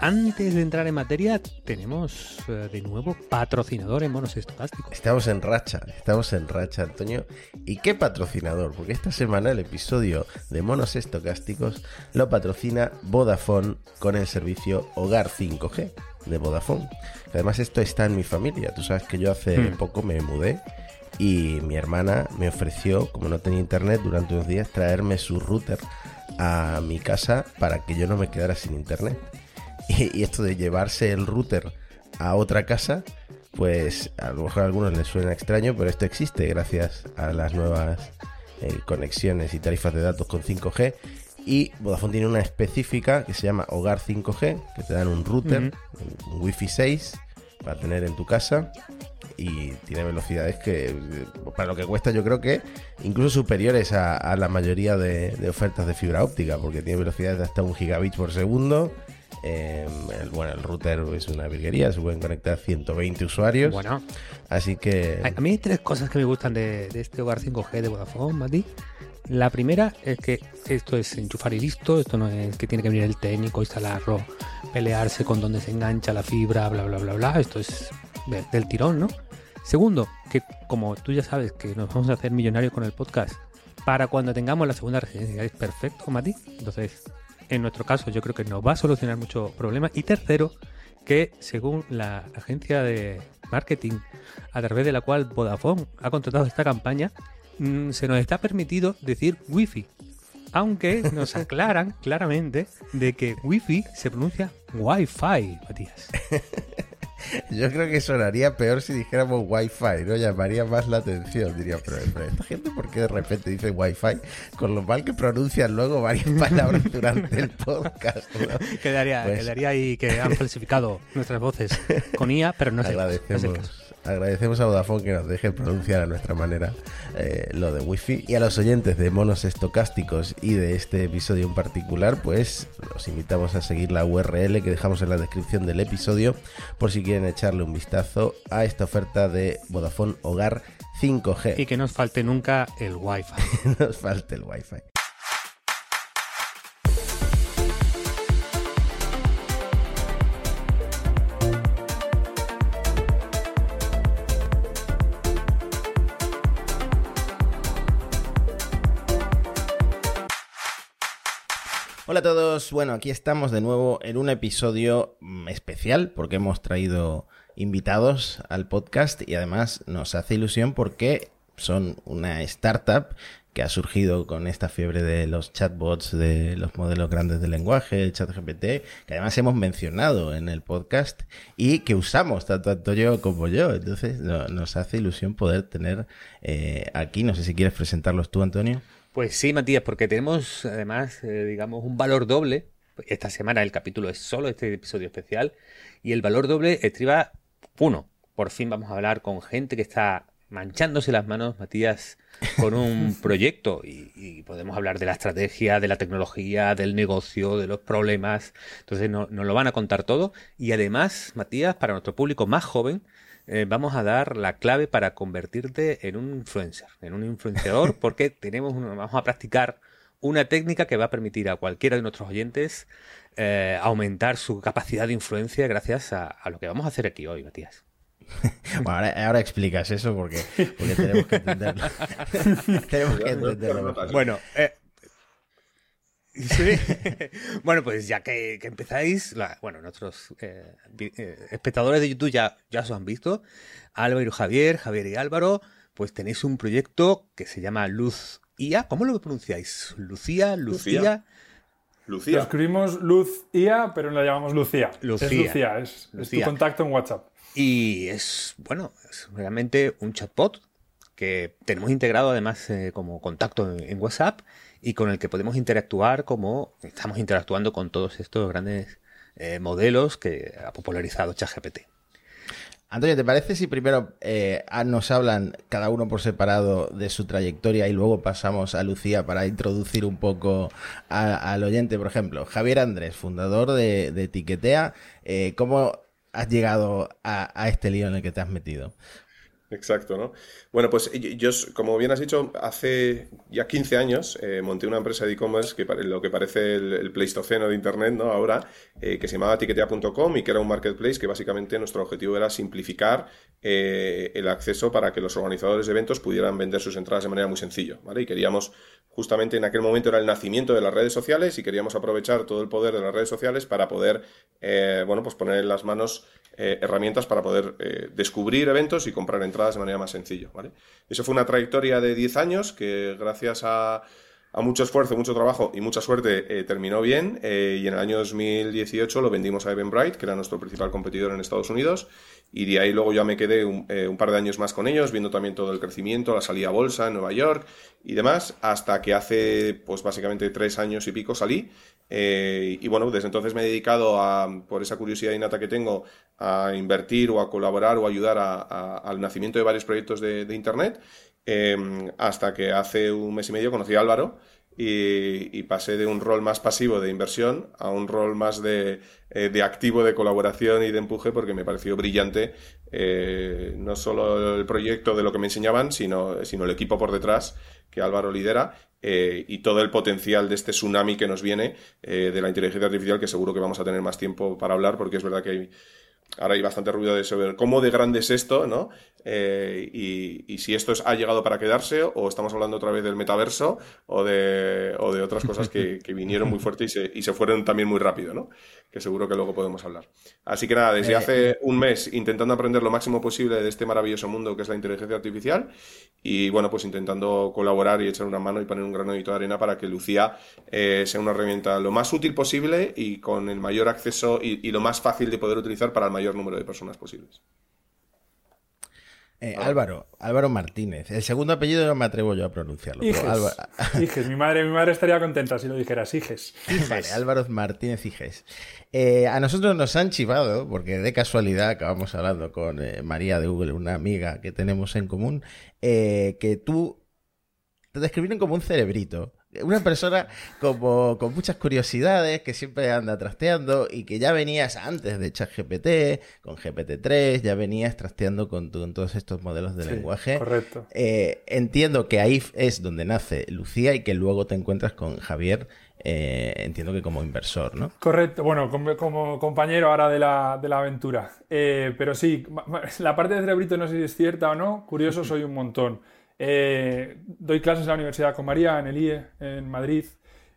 antes de entrar en materia, tenemos eh, de nuevo patrocinador en monos estocásticos. Estamos en racha, estamos en racha, Antonio. ¿Y qué patrocinador? Porque esta semana el episodio de monos estocásticos lo patrocina Vodafone con el servicio Hogar 5G de Vodafone. Además esto está en mi familia. Tú sabes que yo hace Hmm. poco me mudé y mi hermana me ofreció, como no tenía internet durante unos días, traerme su router a mi casa para que yo no me quedara sin internet. Y, y esto de llevarse el router a otra casa, pues a lo mejor a algunos les suena extraño, pero esto existe gracias a las nuevas eh, conexiones y tarifas de datos con 5G. Y Vodafone tiene una específica que se llama Hogar 5G, que te dan un router, un Wi-Fi 6 para tener en tu casa y tiene velocidades que para lo que cuesta yo creo que incluso superiores a, a la mayoría de, de ofertas de fibra óptica porque tiene velocidades de hasta un gigabit por segundo Eh, el, bueno el router es una virguería se pueden conectar 120 usuarios Bueno, así que a mí hay tres cosas que me gustan de, de este hogar 5G de Vodafone, Mati. La primera es que esto es enchufar y listo, esto no es que tiene que venir el técnico, instalarlo, pelearse con dónde se engancha la fibra, bla, bla, bla, bla. Esto es de- del tirón, ¿no? Segundo, que como tú ya sabes que nos vamos a hacer millonarios con el podcast, para cuando tengamos la segunda residencia es perfecto, Mati. Entonces, en nuestro caso, yo creo que nos va a solucionar muchos problemas. Y tercero, que según la agencia de marketing a través de la cual Vodafone ha contratado esta campaña, mm, se nos está permitido decir Wi-Fi. Aunque nos aclaran claramente de que Wi-Fi se pronuncia Wi-Fi, Matías. yo creo que sonaría peor si dijéramos wifi no llamaría más la atención diría pero, pero esta gente por qué de repente dice wifi con lo mal que pronuncian luego varias palabras durante el podcast ¿no? Quedaría, Pues- quedaría ahí que han falsificado nuestras voces con IA, pero no es el no es el caso. Agradecemos a Vodafone que nos deje pronunciar a nuestra manera eh, lo de Wi-Fi. Y a los oyentes de monos estocásticos y de este episodio en particular, pues los invitamos a seguir la URL que dejamos en la descripción del episodio por si quieren echarle un vistazo a esta oferta de Vodafone Hogar 5G. Y que no nos falte nunca el Wi-Fi. nos falta el Wi-Fi. Hola a todos, bueno, aquí estamos de nuevo en un episodio mm, especial porque hemos traído invitados al podcast y además nos hace ilusión porque son una startup que ha surgido con esta fiebre de los chatbots, de los modelos grandes de lenguaje, el chat GPT, que además hemos mencionado en el podcast y que usamos tanto Antonio como yo. Entonces no- nos hace ilusión poder tener eh, aquí, no sé si quieres presentarlos tú, Antonio. Pues sí, Matías, porque tenemos además, eh, digamos, un valor doble. Esta semana el capítulo es solo este episodio especial y el valor doble estriba uno. Por fin vamos a hablar con gente que está manchándose las manos, Matías, con un proyecto y, y podemos hablar de la estrategia, de la tecnología, del negocio, de los problemas. Entonces no- nos lo van a contar todo y además, Matías, para nuestro público más joven, eh, vamos a dar la clave para convertirte en un influencer, en un influenciador, porque tenemos una- vamos a practicar una técnica que va a permitir a cualquiera de nuestros oyentes eh, aumentar su capacidad de influencia gracias a, a lo que vamos a hacer aquí hoy, Matías. Bueno, ahora, ahora explicas eso porque, porque tenemos que entenderlo. tenemos que entenderlo. Bueno, eh, sí. bueno, pues ya que, que empezáis, la- bueno, nuestros eh, eh, espectadores de YouTube ya, ya os han visto, Álvaro y Javier, Javier y Álvaro, pues tenéis un proyecto que se llama Luz IA, ¿cómo lo pronunciáis? Lucía, Lucía, Lucía. Lo escribimos Luz IA, pero la llamamos Lucía. Lucía. Es Lucía, es, es Lucía. tu contacto en WhatsApp. Y es, bueno, es realmente un chatbot que tenemos integrado además eh, como contacto en, en WhatsApp y con el que podemos interactuar como estamos interactuando con todos estos grandes eh, modelos que ha popularizado ChatGPT. Antonio, ¿te parece si primero eh, nos hablan cada uno por separado de su trayectoria y luego pasamos a Lucía para introducir un poco al oyente? Por ejemplo, Javier Andrés, fundador de, de Etiquetea, eh, ¿cómo has llegado a este lío en el que te has metido? Exacto, ¿no? Bueno, pues yo, como bien has dicho, hace ya 15 años eh, monté una empresa de e-commerce que lo que parece el, pleistoceno de Internet, ¿no? Ahora, eh, que se llamaba tiquetea.com y que era un marketplace que básicamente nuestro objetivo era simplificar eh, el acceso para que los organizadores de eventos pudieran vender sus entradas de manera muy sencilla, ¿vale? Y queríamos, justamente en aquel momento era el nacimiento de las redes sociales y queríamos aprovechar todo el poder de las redes sociales para poder, bueno, pues poner en las manos herramientas para poder descubrir eventos y comprar entradas de manera más sencilla. ¿vale? Eso fue una trayectoria de 10 años que gracias a, mucho esfuerzo, mucho trabajo y mucha suerte eh, terminó bien eh, y en el año 2018 lo vendimos a Eventbrite, que era nuestro principal competidor en Estados Unidos y de ahí luego ya me quedé eh, un, par de años más con ellos, viendo también todo el crecimiento, la salida a bolsa en Nueva York y demás, hasta que hace pues básicamente tres años y pico salí y bueno, desde entonces me he dedicado a, por esa curiosidad innata que tengo, a invertir o a colaborar o ayudar al nacimiento de varios proyectos de, Internet, em, hasta que hace un mes y medio conocí a Álvaro y, pasé de un rol más pasivo de inversión a un rol más de, eh, activo de colaboración y de empuje porque me pareció brillante eh, no solo el proyecto de lo que me enseñaban, sino, sino el equipo por detrás que Álvaro lidera eh, y todo el potencial de este tsunami que nos viene de la inteligencia artificial que seguro que vamos a tener más tiempo para hablar porque es verdad que hay ahora hay bastante ruido de saber cómo de grande es esto, ¿no? Eh, y, si esto ha llegado para quedarse o estamos hablando otra vez del metaverso o de, o de otras cosas que, vinieron muy fuerte y se, y se, fueron también muy rápido, ¿no? Que seguro que luego podemos hablar. Así que nada, desde eh, hace un mes intentando aprender lo máximo posible de este maravilloso mundo que es la inteligencia artificial y bueno, pues intentando colaborar y echar una mano y poner un granito de arena para que Lucía eh, sea una herramienta lo más útil posible y con el mayor acceso y, y lo más fácil de poder utilizar para el mayor número de personas posibles. Eh, Álvaro, Álvaro Martínez. El segundo apellido no me atrevo yo a pronunciarlo. Mi, madre, mi madre estaría contenta si lo dijeras. Iges. Vale, Álvaro Martínez Iges. Eh, a nosotros nos han chivado, porque de casualidad acabamos hablando con eh, María de Google, una amiga que tenemos en común, que tú te describieron como un cerebrito una persona como con muchas curiosidades, que siempre anda trasteando y que ya venías antes de ChatGPT, con GPT-3, ya venías trasteando con, todos estos modelos de lenguaje. Correcto. Eh, entiendo que ahí es donde nace Lucía y que luego te encuentras con Javier. Eh, entiendo que como inversor, ¿no? Correcto, bueno, como, compañero ahora de la, de la aventura. Eh, pero sí, la parte de cerebrito no sé si es cierta o no, curioso soy un montón. Eh, doy clases en la Universidad con María, en el IE, en Madrid,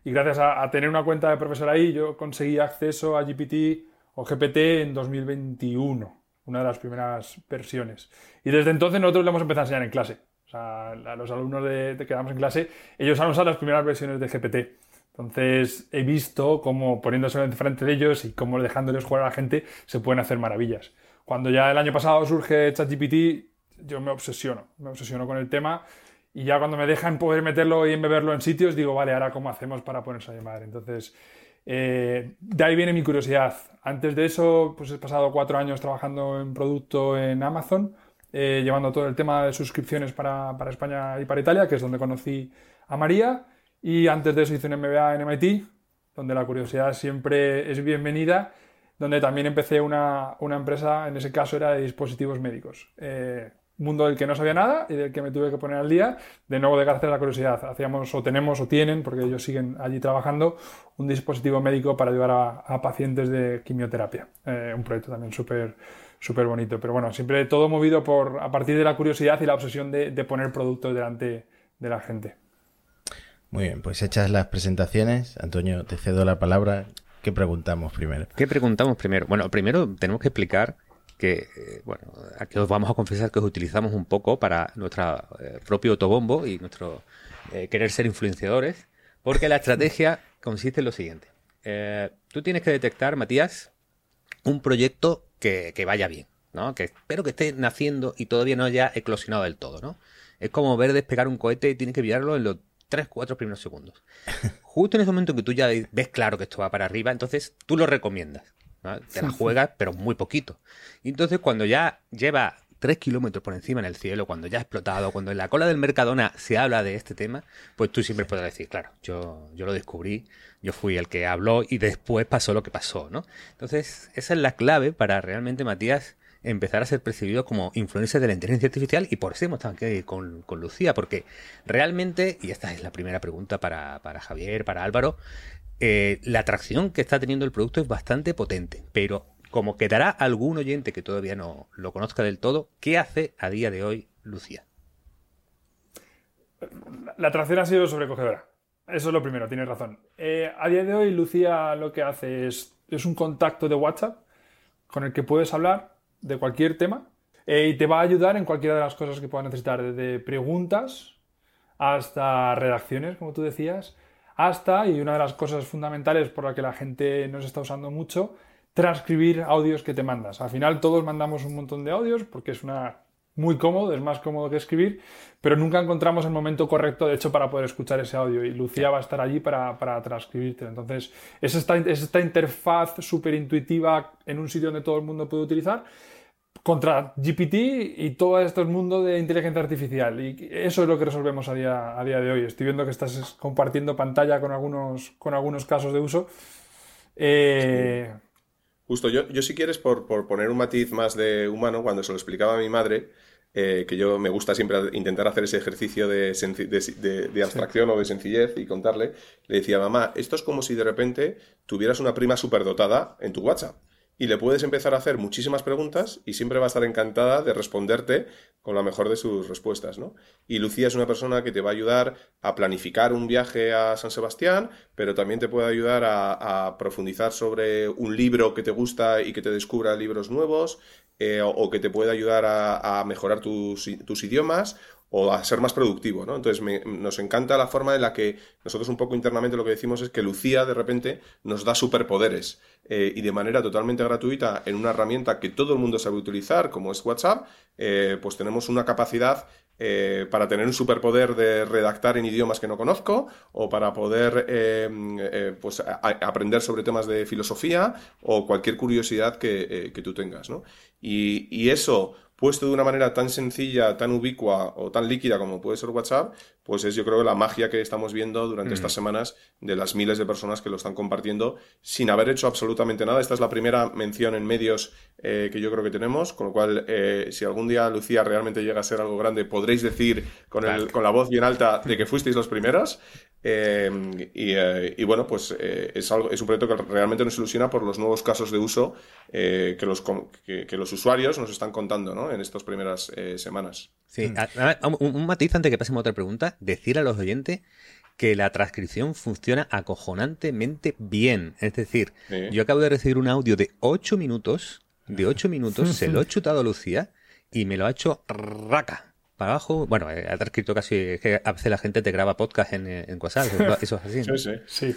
y gracias a, tener una cuenta de profesor ahí, yo conseguí acceso a GPT o GPT en 2021, una de las primeras versiones. Y desde entonces nosotros le hemos empezado a enseñar en clase. O sea, a los alumnos de, que damos en clase, ellos han usado las primeras versiones de GPT. Entonces he visto cómo poniéndose frente de ellos y cómo dejándoles jugar a la gente se pueden hacer maravillas. Cuando ya el año pasado surge ChatGPT, yo me obsesiono, me obsesiono con el tema y ya cuando me dejan poder meterlo y embeberlo en sitios, digo, vale, ahora cómo hacemos para ponerse a llamar. Entonces, eh, de ahí viene mi curiosidad. Antes de eso, pues he pasado cuatro años trabajando en producto en Amazon, eh, llevando todo el tema de suscripciones para, para, España y para Italia, que es donde conocí a María. Y antes de eso hice un MBA en MIT, donde la curiosidad siempre es bienvenida, donde también empecé una, una empresa, en ese caso era de dispositivos médicos. Eh, mundo del que no sabía nada y del que me tuve que poner al día, de nuevo de gracias a la curiosidad. Hacíamos o tenemos o tienen, porque ellos siguen allí trabajando, un dispositivo médico para ayudar a, pacientes de quimioterapia. Eh, un proyecto también súper súper bonito. Pero bueno, siempre todo movido por a partir de la curiosidad y la obsesión de, poner productos delante de la gente. Muy bien, pues hechas las presentaciones, Antonio, te cedo la palabra. ¿Qué preguntamos primero? ¿Qué preguntamos primero? Bueno, primero tenemos que explicar que, eh, bueno, aquí os vamos a confesar que os utilizamos un poco para nuestro eh, propio autobombo y nuestro eh, querer ser influenciadores, porque la estrategia consiste en lo siguiente. tú tienes que detectar, Matías, un proyecto que, vaya bien, ¿no? Que espero que esté naciendo y todavía no haya eclosionado del todo, ¿no? Es como ver despegar un cohete y tienes que pillarlo en los 3, 4 primeros segundos. Justo en ese momento en que tú ya ves claro que esto va para arriba, entonces tú lo recomiendas. Te la juegas, pero muy poquito. Y entonces cuando ya lleva tres kilómetros por encima en el cielo, cuando ya ha explotado, cuando en la cola del Mercadona se habla de este tema, pues tú siempre puedes decir, claro, yo, yo lo descubrí, yo fui el que habló y después pasó lo que pasó, ¿no? Entonces, esa es la clave para realmente, Matías, empezar a ser percibidos como influencers de la inteligencia artificial y por eso hemos estado aquí con, Lucía, porque realmente, y esta es la primera pregunta para, Javier, para Álvaro, eh, la atracción que está teniendo el producto es bastante potente, pero como quedará algún oyente que todavía no lo conozca del todo, ¿qué hace a día de hoy Lucía? La atracción ha sido sobrecogedora. Eso es lo primero, tienes razón. Eh, a día de hoy, Lucía lo que hace es, un contacto de WhatsApp con el que puedes hablar de cualquier tema eh, y te va a ayudar en cualquiera de las cosas que puedas necesitar, desde preguntas hasta redacciones, como tú decías, hasta, y una de las cosas fundamentales por la que la gente nos está usando mucho, transcribir audios que te mandas. Al final todos mandamos un montón de audios porque es una muy cómodo, es más cómodo que escribir, pero nunca encontramos el momento correcto, de hecho, para poder escuchar ese audio. Y Lucía va a estar allí para, para transcribirte. Entonces, es esta, es esta interfaz súper intuitiva en un sitio donde todo el mundo puede utilizar contra GPT y todo este mundo de inteligencia artificial. Y eso es lo que resolvemos a día, a día de hoy. Estoy viendo que estás compartiendo pantalla con algunos, con algunos casos de uso. Eh, Justo, yo, yo si quieres, por, poner un matiz más de humano, cuando se lo explicaba a mi madre, eh, que yo me gusta siempre intentar hacer ese ejercicio de, de, abstracción o de sencillez y contarle, le decía, mamá, esto es como si de repente tuvieras una prima superdotada en tu WhatsApp y le puedes empezar a hacer muchísimas preguntas y siempre va a estar encantada de responderte con la mejor de sus respuestas, ¿no? Y Lucía es una persona que te va a ayudar a planificar un viaje a San Sebastián, pero también te puede ayudar a, profundizar sobre un libro que te gusta y que te descubra libros nuevos, eh, o, que te puede ayudar a, mejorar tus, tus idiomas, o a ser más productivo, ¿no? Entonces nos encanta la forma en la que nosotros un poco internamente lo que decimos es que Lucía de repente nos da superpoderes eh, y de manera totalmente gratuita en una herramienta que todo el mundo sabe utilizar como es WhatsApp, eh, pues tenemos una capacidad eh, para tener un superpoder de redactar en idiomas que no conozco o para poder pues, aprender sobre temas de filosofía o cualquier curiosidad que, tú tengas, ¿no? Y, y eso puesto de una manera tan sencilla, tan ubicua o tan líquida como puede ser WhatsApp, pues es yo creo la magia que estamos viendo durante estas semanas de las miles de personas que lo están compartiendo sin haber hecho absolutamente nada. Esta es la primera mención en medios eh, que yo creo que tenemos, con lo cual eh, si algún día Lucía realmente llega a ser algo grande, podréis decir con, el, con la voz bien alta de que fuisteis los primeros. Eh, y, bueno, pues es, algo, es un proyecto que realmente nos ilusiona por los nuevos casos de uso que, los, que, los usuarios nos están contando ¿no? en estas primeras semanas. Sí, mm. un, un, matiz antes que pasemos a otra pregunta. Decir a los oyentes que la transcripción funciona acojonantemente bien. Es decir, yo acabo de recibir un audio de 8 minutos, de 8 minutos, se lo he chutado a Lucía y me lo ha hecho raca para abajo. Bueno, eh, ha transcrito casi. Es que a veces la gente te graba podcast en, en WhatsApp. Eso es así. Sí, sí.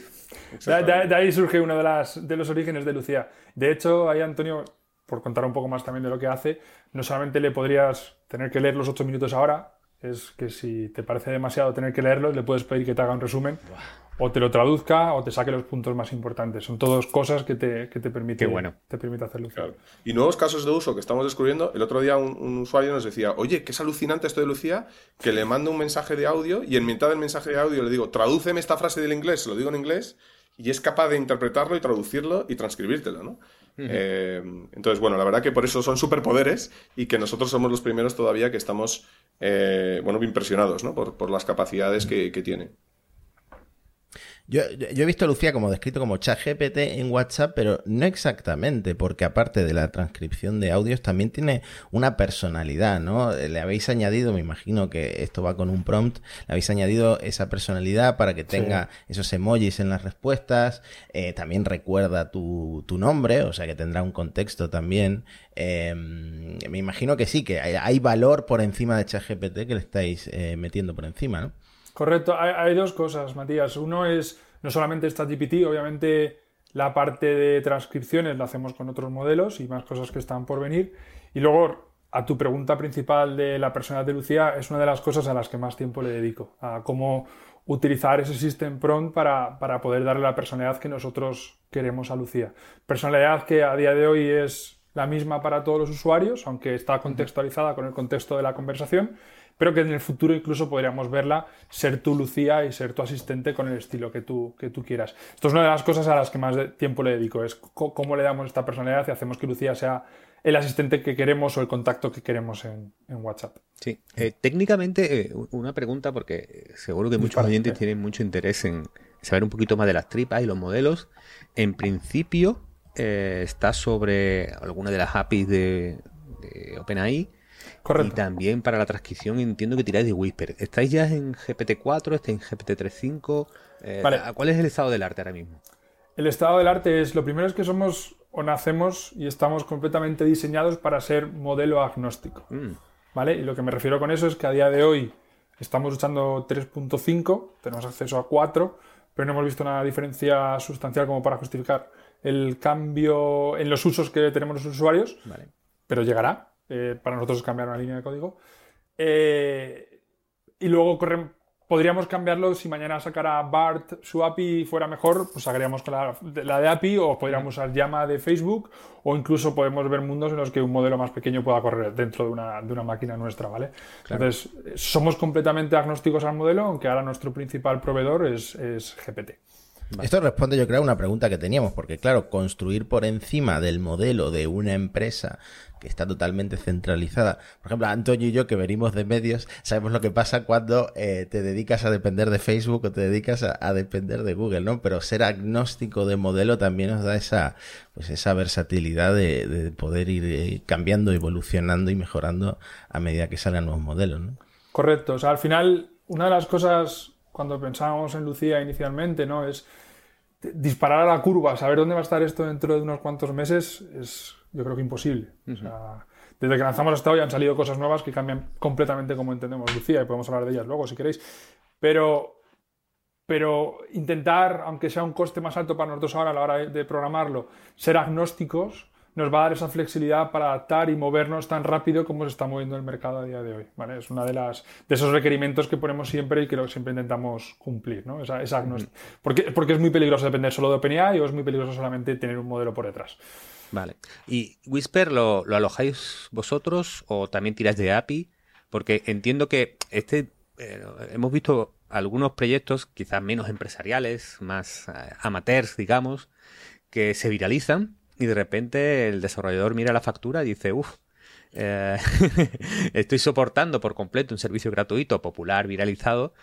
sí. De, ahí surge uno de, las, de los orígenes de Lucía. De hecho, ahí Antonio, por contar un poco más también de lo que hace, no solamente le podrías tener que leer los 8 minutos ahora, es que si te parece demasiado tener que leerlo, le puedes pedir que te haga un resumen o te lo traduzca o te saque los puntos más importantes. Son todas cosas que te, que te permite, bueno. te permite hacerlo. Y nuevos casos de uso que estamos descubriendo. El otro día un, usuario nos decía, oye, que es alucinante esto de Lucía, que le mando un mensaje de audio y en mitad del mensaje de audio le digo, tradúceme esta frase del inglés, se lo digo en inglés, y es capaz de interpretarlo y traducirlo y transcribírtelo, ¿no? Eh, entonces, bueno, la verdad que por eso son superpoderes y que nosotros somos los primeros todavía que estamos, eh, bueno, impresionados, ¿no? Por, las capacidades que, que tiene. Yo, he visto a Lucía como descrito como ChatGPT en WhatsApp, pero no exactamente, porque aparte de la transcripción de audios, también tiene una personalidad, ¿no? Le habéis añadido, me imagino que esto va con un prompt, le habéis añadido esa personalidad para que tenga esos emojis en las respuestas, eh, también recuerda tu, nombre, o sea que tendrá un contexto también. Em, me imagino que sí, que hay, valor por encima de ChatGPT que le estáis eh, metiendo por encima, ¿no? Correcto, hay, dos cosas, Matías. Uno es no solamente esta GPT, obviamente la parte de transcripciones la hacemos con otros modelos y más cosas que están por venir. Y luego, a tu pregunta principal de la personalidad de Lucía, es una de las cosas a las que más tiempo le dedico, a cómo utilizar ese System Prompt para, poder darle la personalidad que nosotros queremos a Lucía. Personalidad que a día de hoy es la misma para todos los usuarios, aunque está contextualizada con el contexto de la conversación, pero que en el futuro incluso podríamos verla ser tu Lucía y ser tu asistente con el estilo que tú, que tú quieras. Esto es una de las cosas a las que más tiempo le dedico, es cómo le damos esta personalidad y hacemos que Lucía sea el asistente que queremos o el contacto que queremos en, WhatsApp. Sí, eh, técnicamente eh, una pregunta porque seguro que muchos oyentes tienen mucho interés en saber un poquito más de las tripas y los modelos. En principio eh, está sobre alguna de las APIs de, de OpenAI y también para la transcripción entiendo que tiráis de Whisper. ¿Estáis ya en GPT-4? ¿Estáis en GPT-3.5? Eh, ¿Cuál es el estado del arte ahora mismo? El estado del arte es, lo primero es que somos o nacemos y estamos completamente diseñados para ser modelo agnóstico. Mm. ¿Vale? Y lo que me refiero con eso es que a día de hoy estamos usando 3.5, tenemos acceso a 4, pero no hemos visto una diferencia sustancial como para justificar el cambio en los usos que tenemos los usuarios. Pero llegará, eh, para nosotros es cambiar una línea de código. Eh, y luego podríamos cambiarlo si mañana sacara BART su API fuera mejor, pues sacaríamos con la, de API o podríamos usar llama de Facebook o incluso podemos ver mundos en los que un modelo más pequeño pueda correr dentro de una, de una máquina nuestra, ¿vale? Entonces, somos completamente agnósticos al modelo, aunque ahora nuestro principal proveedor es, es GPT. Esto responde, yo creo, a una pregunta que teníamos, porque claro, construir por encima del modelo de una empresa que está totalmente centralizada. Por ejemplo, Antonio y yo, que venimos de medios, sabemos lo que pasa cuando eh, te dedicas a depender de Facebook o te dedicas a, depender de Google, ¿no? Pero ser agnóstico de modelo también nos da esa, pues esa versatilidad de, poder ir eh, cambiando, evolucionando y mejorando a medida que salgan nuevos modelos, ¿no? Correcto. O sea, al final, una de las cosas cuando pensábamos en Lucía inicialmente, ¿no? Es disparar a la curva, saber dónde va a estar esto dentro de unos cuantos meses, es yo creo que imposible. desde que lanzamos hasta hoy han salido cosas nuevas que cambian completamente como entendemos Lucía y podemos hablar de ellas luego si queréis. Pero, pero intentar, aunque sea un coste más alto para nosotros ahora a la hora de programarlo, ser agnósticos nos va a dar esa flexibilidad para adaptar y movernos tan rápido como se está moviendo el mercado a día de hoy. ¿vale? Es uno de, las, de esos requerimientos que ponemos siempre y que siempre intentamos cumplir. ¿no? Esa, esa porque, porque es muy peligroso depender solo de OpenAI o es muy peligroso solamente tener un modelo por detrás. Vale. ¿Y Whisper lo, alojáis vosotros o también tiráis de API? Porque entiendo que este eh, hemos visto algunos proyectos quizás menos empresariales, más eh, amateurs, digamos, que se viralizan y de repente el desarrollador mira la factura y dice, uff, eh, estoy soportando por completo un servicio gratuito, popular, viralizado,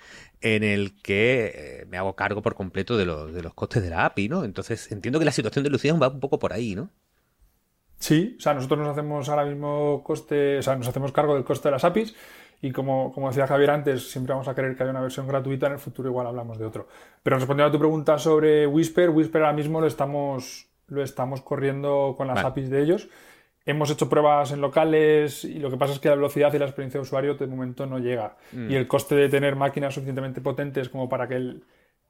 en el que eh, me hago cargo por completo de los, de los costes de la API, ¿no? Entonces entiendo que la situación de Lucía va un poco por ahí, ¿no? Sí, o sea, nosotros nos hacemos ahora mismo coste, o sea, nos hacemos cargo del coste de las APIs y como, como decía Javier antes, siempre vamos a querer que haya una versión gratuita, en el futuro igual hablamos de otro. Pero respondiendo a tu pregunta sobre Whisper, Whisper ahora mismo lo estamos lo estamos corriendo con las APIs de ellos. Hemos hecho pruebas en locales y lo que pasa es que la velocidad y la experiencia de usuario de momento no llega. Mm. Y el coste de tener máquinas suficientemente potentes como para que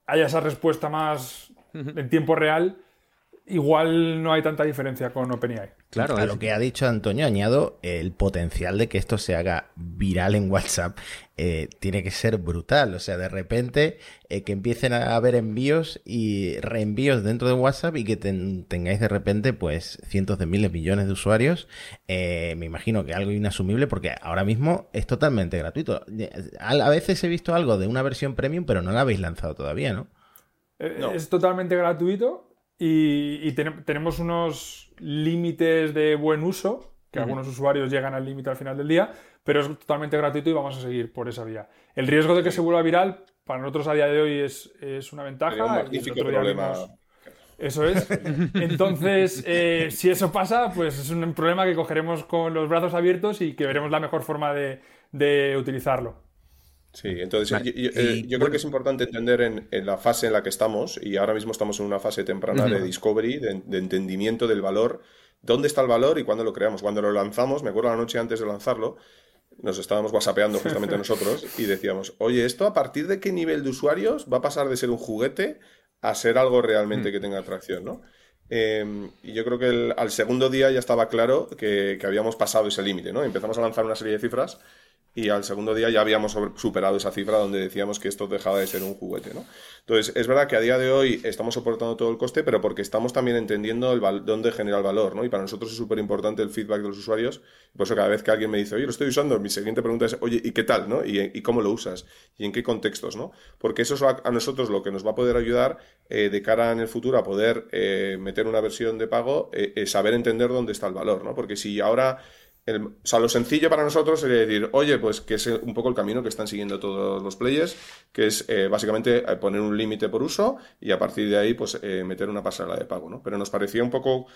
haya esa respuesta más en tiempo real igual no hay tanta diferencia con OpenAI. Claro, a lo que ha dicho Antonio, añado el potencial de que esto se haga viral en WhatsApp eh, tiene que ser brutal. O sea, de repente eh, que empiecen a haber envíos y reenvíos dentro de WhatsApp y que tengáis de repente pues cientos de miles, millones de usuarios, eh, me imagino que algo inasumible porque ahora mismo es totalmente gratuito. A veces he visto algo de una versión premium, pero no la habéis lanzado todavía, ¿no? Es totalmente gratuito y, tenemos unos límites de buen uso, que algunos usuarios llegan al límite al final del día, pero es totalmente gratuito y vamos a seguir por esa vía. El riesgo de que se vuelva viral, para nosotros a día de hoy es, es una ventaja. Un magnífico problema. Eso es. Entonces, eh, si eso pasa, pues es un problema que cogeremos con los brazos abiertos y que veremos la mejor forma de, de utilizarlo. Sí, entonces eh, yo, creo que es importante entender en, la fase en la que estamos, y ahora mismo estamos en una fase temprana de discovery, de, entendimiento del valor, dónde está el valor y cuándo lo creamos. Cuando lo lanzamos, me acuerdo la noche antes de lanzarlo, nos estábamos whatsappeando justamente nosotros y decíamos, oye, ¿esto a partir de qué nivel de usuarios va a pasar de ser un juguete a ser algo realmente que tenga atracción, ¿no? Em, y yo creo que al segundo día ya estaba claro que, que habíamos pasado ese límite, ¿no? Empezamos a lanzar una serie de cifras y al segundo día ya habíamos superado esa cifra donde decíamos que esto dejaba de ser un juguete, ¿no? Entonces, es verdad que a día de hoy estamos soportando todo el coste, pero porque estamos también entendiendo el dónde genera el valor, ¿no? Y para nosotros es súper importante el feedback de los usuarios. Por eso cada vez que alguien me dice, oye, lo estoy usando, mi siguiente pregunta es, oye, ¿y qué tal, no? ¿Y, cómo lo usas? ¿Y en qué contextos, no? Porque eso es a, nosotros lo que nos va a poder ayudar eh, de cara en el futuro a poder eh, meter una versión de pago, eh, saber entender dónde está el valor, ¿no? Porque si ahora lo sencillo para nosotros sería decir, oye, pues que es un poco el camino que están siguiendo todos los players, que es eh, básicamente eh, poner un límite por uso y a partir de ahí, pues eh, meter una pasarela de pago, ¿no? Pero nos parecía un poco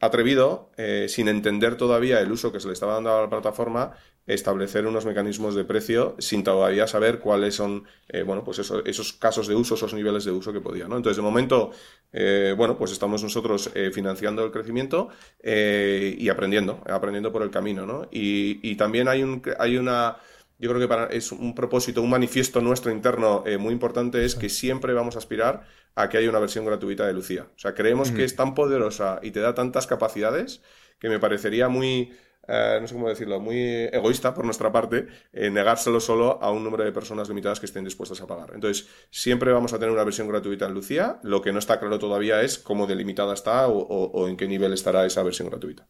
atrevido, sin entender todavía el uso que se le estaba dando a la plataforma, establecer unos mecanismos de precio sin todavía saber cuáles son, bueno, pues esos casos de uso, esos niveles de uso que podía, ¿no? Entonces, de momento, eh, bueno, pues estamos nosotros eh, financiando el crecimiento eh, y aprendiendo, aprendiendo por el camino, ¿no? Y, también hay, un, hay una, yo creo que para, es un propósito, un manifiesto nuestro interno muy importante es que siempre vamos a aspirar a que haya una versión gratuita de Lucía. O sea, creemos que es tan poderosa y te da tantas capacidades que me parecería muy eh, no sé cómo decirlo, muy egoísta por nuestra parte, eh, negárselo solo a un número de personas limitadas que estén dispuestas a pagar. Entonces, siempre vamos a tener una versión gratuita en Lucía. Lo que no está claro todavía es cómo delimitada está o, en qué nivel estará esa versión gratuita.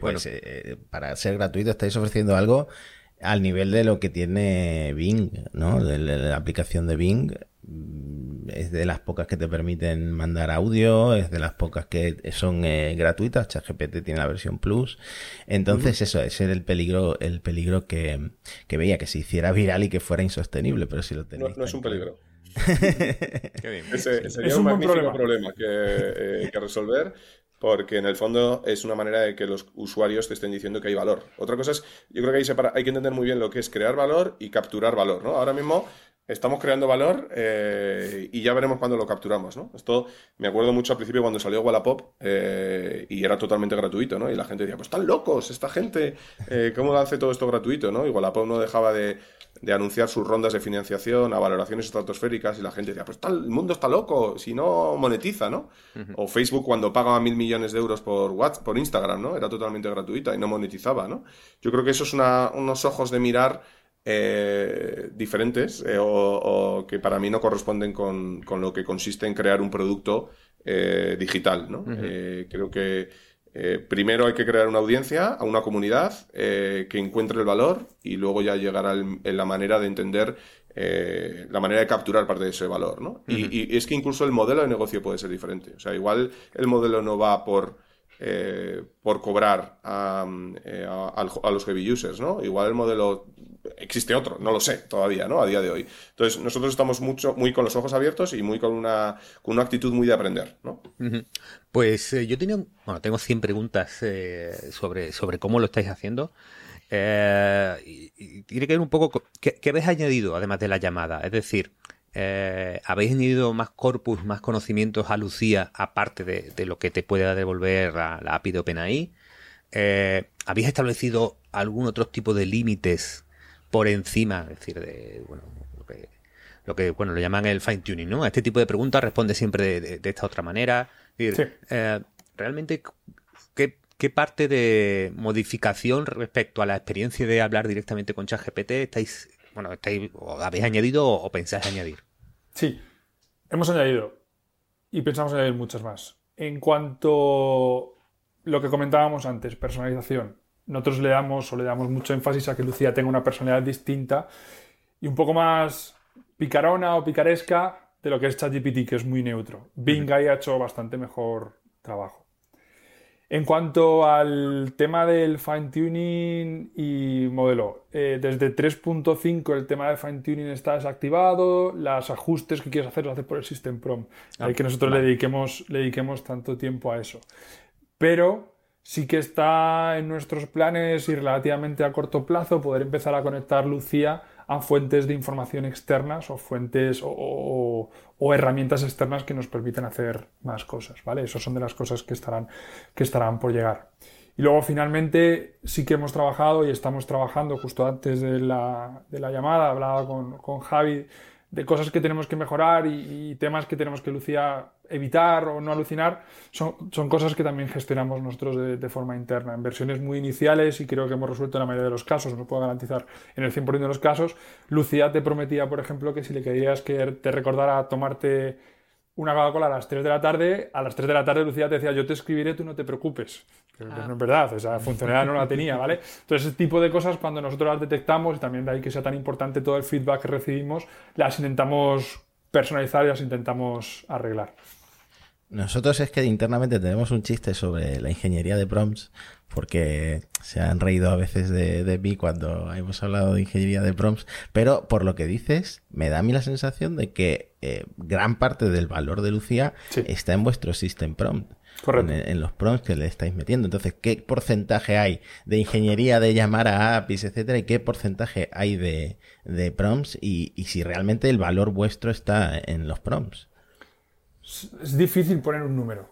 pues eh, para ser gratuito estáis ofreciendo algo al nivel de lo que tiene Bing, ¿no? De la aplicación de Bing es de las pocas que te permiten mandar audio, es de las pocas que son eh, gratuitas, ChatGPT tiene la versión Plus. Entonces, eso, ese era el peligro, el peligro que, veía, que se hiciera viral y que fuera insostenible, pero si lo tenéis. No, es un peligro. Ese, sería un, magnífico problema, eh, que, resolver porque en el fondo es una manera de que los usuarios te estén diciendo que hay valor. Otra cosa es, yo creo que hay, que entender muy bien lo que es crear valor y capturar valor, ¿no? Ahora mismo estamos creando valor eh, y ya veremos cuándo lo capturamos, ¿no? Esto me acuerdo mucho al principio cuando salió Wallapop eh, y era totalmente gratuito, ¿no? Y la gente decía, pues están locos esta gente, eh, ¿cómo hace todo esto gratuito, no? Y Wallapop no dejaba de, anunciar sus rondas de financiación a valoraciones estratosféricas y la gente decía, pues el mundo está loco, si no monetiza, ¿no? O Facebook cuando pagaba mil millones de euros por WhatsApp, por Instagram, ¿no? Era totalmente gratuita y no monetizaba, ¿no? Yo creo que eso es unos ojos de mirar eh, diferentes eh, o, que para mí no corresponden con, lo que consiste en crear un producto eh, digital. ¿no? creo que primero hay que crear una audiencia, a una comunidad que encuentre el valor y luego ya llegar en la manera de entender la manera de capturar parte de ese valor. ¿no? y, es que incluso el modelo de negocio puede ser diferente. O sea, igual el modelo no va por eh, por cobrar eh, a, los heavy users, ¿no? Igual el modelo existe otro, no lo sé todavía, ¿no? A día de hoy. Entonces, nosotros estamos mucho, muy con los ojos abiertos y muy con una, con una actitud muy de aprender, ¿no? Pues eh, yo tenía, bueno, tengo 100 preguntas sobre, sobre cómo lo estáis haciendo. y, tiene que ver un poco, ¿qué, ¿qué habéis añadido además de la llamada? Es decir, eh, ¿habéis añadido más corpus, más conocimientos a Lucía, aparte de, lo que te puede devolver la, API de OpenAI? Eh, ¿Habéis establecido algún otro tipo de límites por encima, es decir, de bueno, lo que, bueno lo llaman el fine tuning, ¿no? A este tipo de preguntas responde siempre de, esta otra manera. Eh, realmente, ¿qué, parte de modificación respecto a la experiencia de hablar directamente con ChatGPT estáis bueno, estáis, o habéis añadido o pensáis añadir. Sí, hemos añadido y pensamos añadir muchas más. En cuanto a lo que comentábamos antes, personalización, nosotros le damos o le damos mucho énfasis a que Lucía tenga una personalidad distinta y un poco más picarona o picaresca de lo que es ChatGPT, que es muy neutro. Bing ahí ha hecho bastante mejor trabajo. En cuanto al tema del fine tuning y modelo, eh, desde 3.5 el tema de fine tuning está desactivado, los ajustes que quieres hacer los haces por el System. Hay ah, que nosotros le, dediquemos, le dediquemos tanto tiempo a eso. Pero sí que está en nuestros planes y relativamente a corto plazo poder empezar a conectar Lucía a fuentes de información externas o fuentes o, herramientas externas que nos permiten hacer más cosas, ¿vale? Esas son de las cosas que estarán, que estarán por llegar. Y luego finalmente sí que hemos trabajado y estamos trabajando justo antes de la, llamada, hablaba con, con Javi de cosas que tenemos que mejorar y, temas que tenemos que Lucía evitar o no alucinar, son, son cosas que también gestionamos nosotros de, forma interna. En versiones muy iniciales, y creo que hemos resuelto en la mayoría de los casos, no puedo garantizar en el 100% de los casos, Lucía te prometía, por ejemplo, que si le querías que te recordara tomarte una Coca-Cola a las 3 de la tarde, a las 3 de la tarde Lucía te decía, yo te escribiré, tú no te preocupes. Pero no es verdad, esa funcionalidad no la tenía, ¿vale? Entonces, ese tipo de cosas, cuando nosotros las detectamos, y también de ahí que sea tan importante todo el feedback que recibimos, las intentamos personalizar y las intentamos arreglar. Nosotros es que internamente tenemos un chiste sobre la ingeniería de prompts, porque se han reído a veces de, mí cuando hemos hablado de ingeniería de prompts, pero por lo que dices, me da a mí la sensación de que eh, gran parte del valor de Lucía está en vuestro system prompt. En, los prompts que le estáis metiendo. Entonces, ¿qué porcentaje hay de ingeniería de llamar a APIs, etcétera? ¿Y qué porcentaje hay de, prompts? Y, y si realmente el valor vuestro está en los prompts. Es difícil poner un número,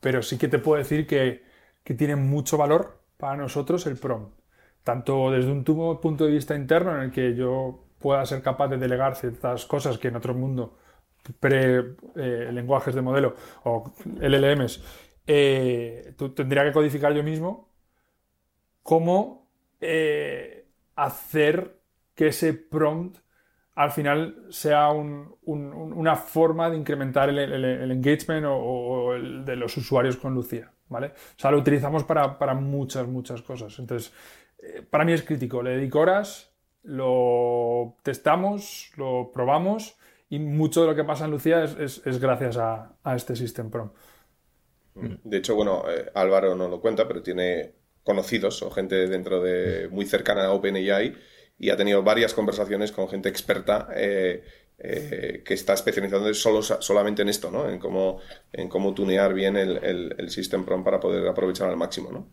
pero sí que te puedo decir que, que tiene mucho valor para nosotros el prompt. Tanto desde un punto de vista interno en el que yo pueda ser capaz de delegar ciertas cosas que en otro mundo pre-lenguajes eh, de modelo o LLMs eh, tendría que codificar yo mismo cómo eh, hacer que ese prompt al final sea una forma de incrementar el, engagement o, el de los usuarios con Lucía, ¿vale? O sea, lo utilizamos para, muchas, muchas cosas. Entonces, eh, para mí es crítico. Le dedico horas, lo testamos, lo probamos y mucho de lo que pasa en Lucía es, gracias a, este System Pro. De hecho, bueno, eh, Álvaro no lo cuenta, pero tiene conocidos o gente dentro de muy cercana a OpenAI y ha tenido varias conversaciones con gente experta eh, eh, que está especializando solo, solamente en esto, ¿no? En cómo, en cómo tunear bien el, el, System Prompt para poder aprovechar al máximo, ¿no?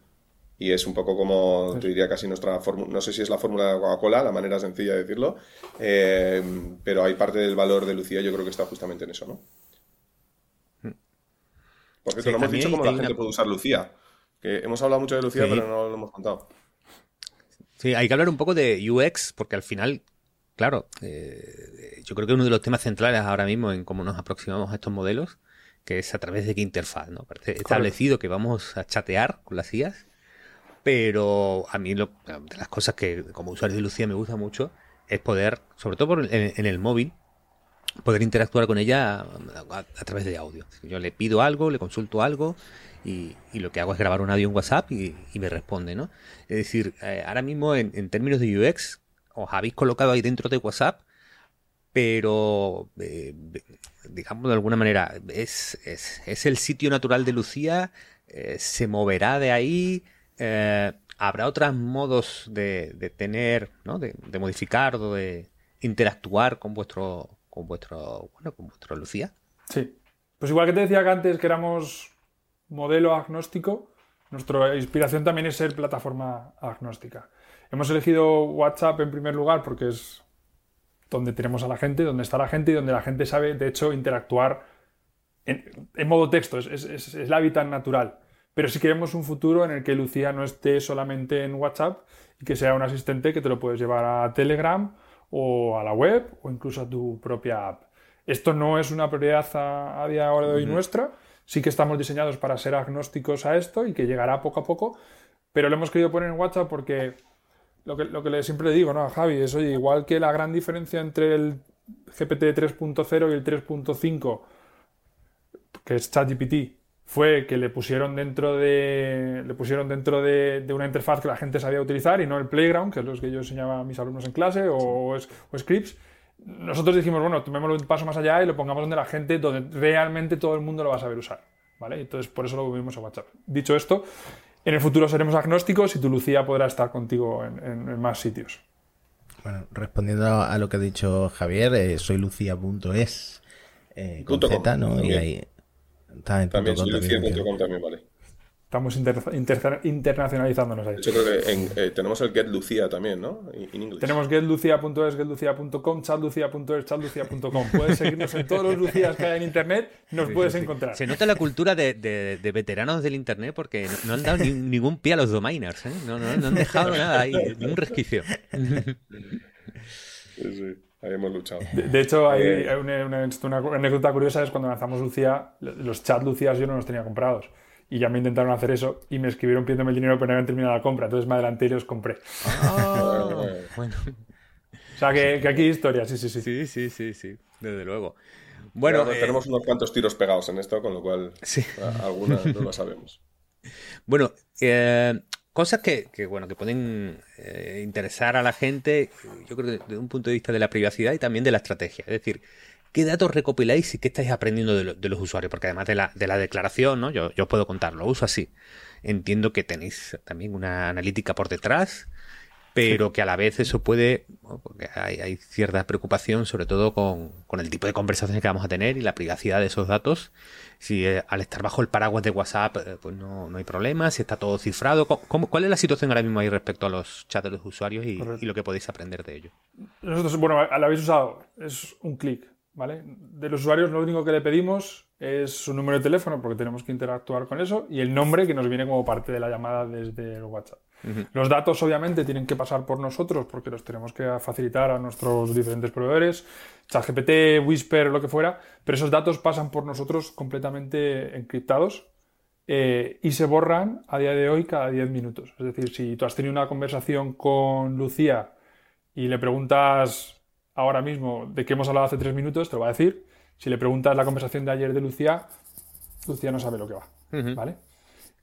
Y es un poco como, te diría casi nuestra fórmula, no sé si es la fórmula de Coca-Cola, la manera sencilla de decirlo, eh, pero hay parte del valor de Lucía, yo creo que está justamente en eso, ¿no? Porque sí, no hemos dicho cómo la gente puede usar Lucía. Que hemos hablado mucho de Lucía, pero no lo hemos contado. Sí, hay que hablar un poco de UX, porque al final, claro, eh, yo creo que uno de los temas centrales ahora mismo en cómo nos aproximamos a estos modelos, que es a través de qué interfaz, ¿no? Parece establecido que vamos a chatear con las IAs, pero a mí lo, de las cosas que como usuario de Lucía me gusta mucho es poder, sobre todo en, el móvil, poder interactuar con ella a, través de audio. Yo le pido algo, le consulto algo y, lo que hago es grabar un audio en WhatsApp y, me responde, ¿no? Es decir, eh, ahora mismo en, términos de UX, os habéis colocado ahí dentro de WhatsApp, pero eh, digamos de alguna manera, es, es, el sitio natural de Lucía, eh, se moverá de ahí, habrá otros modos de, tener, ¿no? De, de, modificar o de interactuar con vuestro, con vuestro, bueno, con vuestro Lucía. Sí. Pues igual que te decía que antes que éramos modelo agnóstico, nuestra inspiración también es ser plataforma agnóstica. Hemos elegido WhatsApp en primer lugar porque es donde tenemos a la gente, donde está la gente y donde la gente sabe, de hecho, interactuar en, modo texto, es, es, el hábitat natural. Pero si queremos un futuro en el que Lucía no esté solamente en WhatsApp y que sea un asistente que te lo puedes llevar a Telegram o a la web o incluso a tu propia app. Esto no es una prioridad a, día de hoy nuestra, sí que estamos diseñados para ser agnósticos a esto y que llegará poco a poco, pero lo hemos querido poner en WhatsApp porque lo que, lo que siempre le digo ¿no? a Javi es, oye, igual que la gran diferencia entre el GPT 3.0 y el 3.5, que es ChatGPT, fue que le pusieron dentro de le pusieron dentro de, una interfaz que la gente sabía utilizar y no el playground, que es lo que yo enseñaba a mis alumnos en clase, o, o scripts nosotros dijimos, bueno, tomémoslo un paso más allá y lo pongamos donde la gente, donde realmente todo el mundo lo va a saber usar. ¿vale? Entonces, por eso lo movimos a WhatsApp. Dicho esto, en el futuro seremos agnósticos y tu Lucía podrá estar contigo en, más sitios. Bueno, respondiendo a lo que ha dicho Javier, eh, soy lucía.es eh, con Z, ¿no? Y ahí también, también vale. Estamos internacionalizándonos ahí. Yo creo que eh, tenemos el Get Lucía también, ¿no? En inglés. Tenemos getlucia.es, getlucia.com, chatlucia.es, chatlucia.com. Puedes seguirnos en todos los Lucías que hay en Internet, nos puedes encontrar. Se nota la cultura de, veteranos del Internet porque no, han dado ningún pie a los domainers, ¿eh? No, no, no han dejado nada ahí, ningún resquicio. ahí hemos luchado. De, hecho, hay, eh, una, anécdota curiosa es cuando lanzamos Lucía, los chats Lucía yo no los tenía comprados. Y ya me intentaron hacer eso y me escribieron pidiéndome el dinero, pero no habían terminado la compra. Entonces me adelanté y los compré. Ah, bueno. O sea, que, aquí hay historia, sí, sí, sí. Sí, sí, sí, sí, desde luego. Bueno, eh, tenemos unos cuantos tiros pegados en esto, con lo cual algunas no lo sabemos. Bueno, eh, cosas que, bueno, que pueden eh, interesar a la gente, yo creo que desde un punto de vista de la privacidad y también de la estrategia. Es decir, ¿qué datos recopiláis y qué estáis aprendiendo de, los usuarios? Porque además de la, de la declaración, ¿no? Yo, yo os puedo contar, lo uso así. Entiendo que tenéis también una analítica por detrás pero que a la vez eso puede, porque hay, cierta preocupación sobre todo con, el tipo de conversaciones que vamos a tener y la privacidad de esos datos. Si eh, al estar bajo el paraguas de WhatsApp eh, pues no, hay problema, si está todo cifrado. ¿Cuál es la situación ahora mismo ahí respecto a los chats de los usuarios y, lo que podéis aprender de ello? Nosotros, bueno, lo habéis usado, es un clic, ¿vale? De los usuarios lo único que le pedimos es su número de teléfono porque tenemos que interactuar con eso y el nombre que nos viene como parte de la llamada desde el WhatsApp. Los datos obviamente tienen que pasar por nosotros porque los tenemos que facilitar a nuestros diferentes proveedores, ChatGPT, Whisper, lo que fuera, pero esos datos pasan por nosotros completamente encriptados eh, y se borran a día de hoy cada 10 minutos. Es decir, si tú has tenido una conversación con Lucía y le preguntas ahora mismo de qué hemos hablado hace 3 minutos, te lo va a decir. Si le preguntas la conversación de ayer de Lucía, Lucía no sabe lo que va. ¿Vale?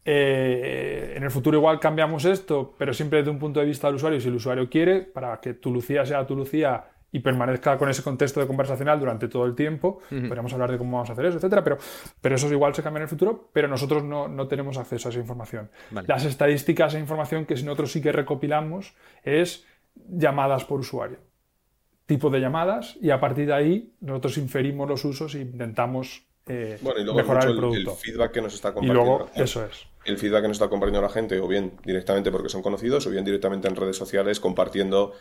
Eh, en el futuro igual cambiamos esto, pero siempre desde un punto de vista del usuario, si el usuario quiere, para que tu Lucía sea tu Lucía y permanezca con ese contexto de conversacional durante todo el tiempo. Podríamos hablar de cómo vamos a hacer eso, etcétera, pero, pero eso igual se cambia en el futuro, pero nosotros no, no tenemos acceso a esa información. Las estadísticas e información que nosotros sí que recopilamos es llamadas por usuario. Tipo de llamadas, y a partir de ahí nosotros inferimos los usos e intentamos eh, mejorar el, producto. El feedback que nos está compartiendo. Y luego, eso es el feedback que nos está compartiendo la gente, o bien directamente porque son conocidos, o bien directamente en redes sociales compartiendo,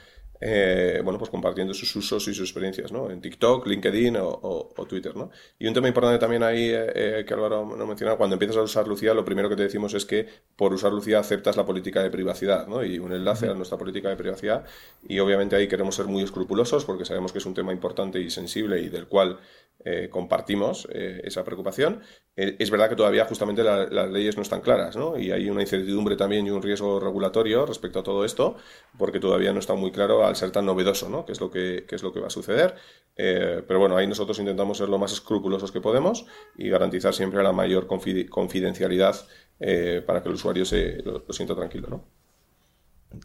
eh, bueno, pues compartiendo sus usos y sus experiencias, ¿no? En TikTok, LinkedIn o, Twitter, ¿no? Y un tema importante también ahí eh, eh, que Álvaro no mencionaba, cuando empiezas a usar Lucía, lo primero que te decimos es que por usar Lucía aceptas la política de privacidad, ¿no? Y un enlace a nuestra política de privacidad. Y obviamente ahí queremos ser muy escrupulosos porque sabemos que es un tema importante y sensible y del cual compartimos esa preocupación. es verdad que todavía justamente las leyes no están claras y hay una incertidumbre también y un riesgo regulatorio respecto a todo esto, porque todavía no está muy claro al ser tan novedoso, ¿no? ¿Qué es lo que, es lo que va a suceder? Eh, pero bueno, ahí nosotros intentamos ser lo más escrupulosos que podemos y garantizar siempre la mayor confidencialidad eh, para que el usuario se, lo, sienta tranquilo, ¿no?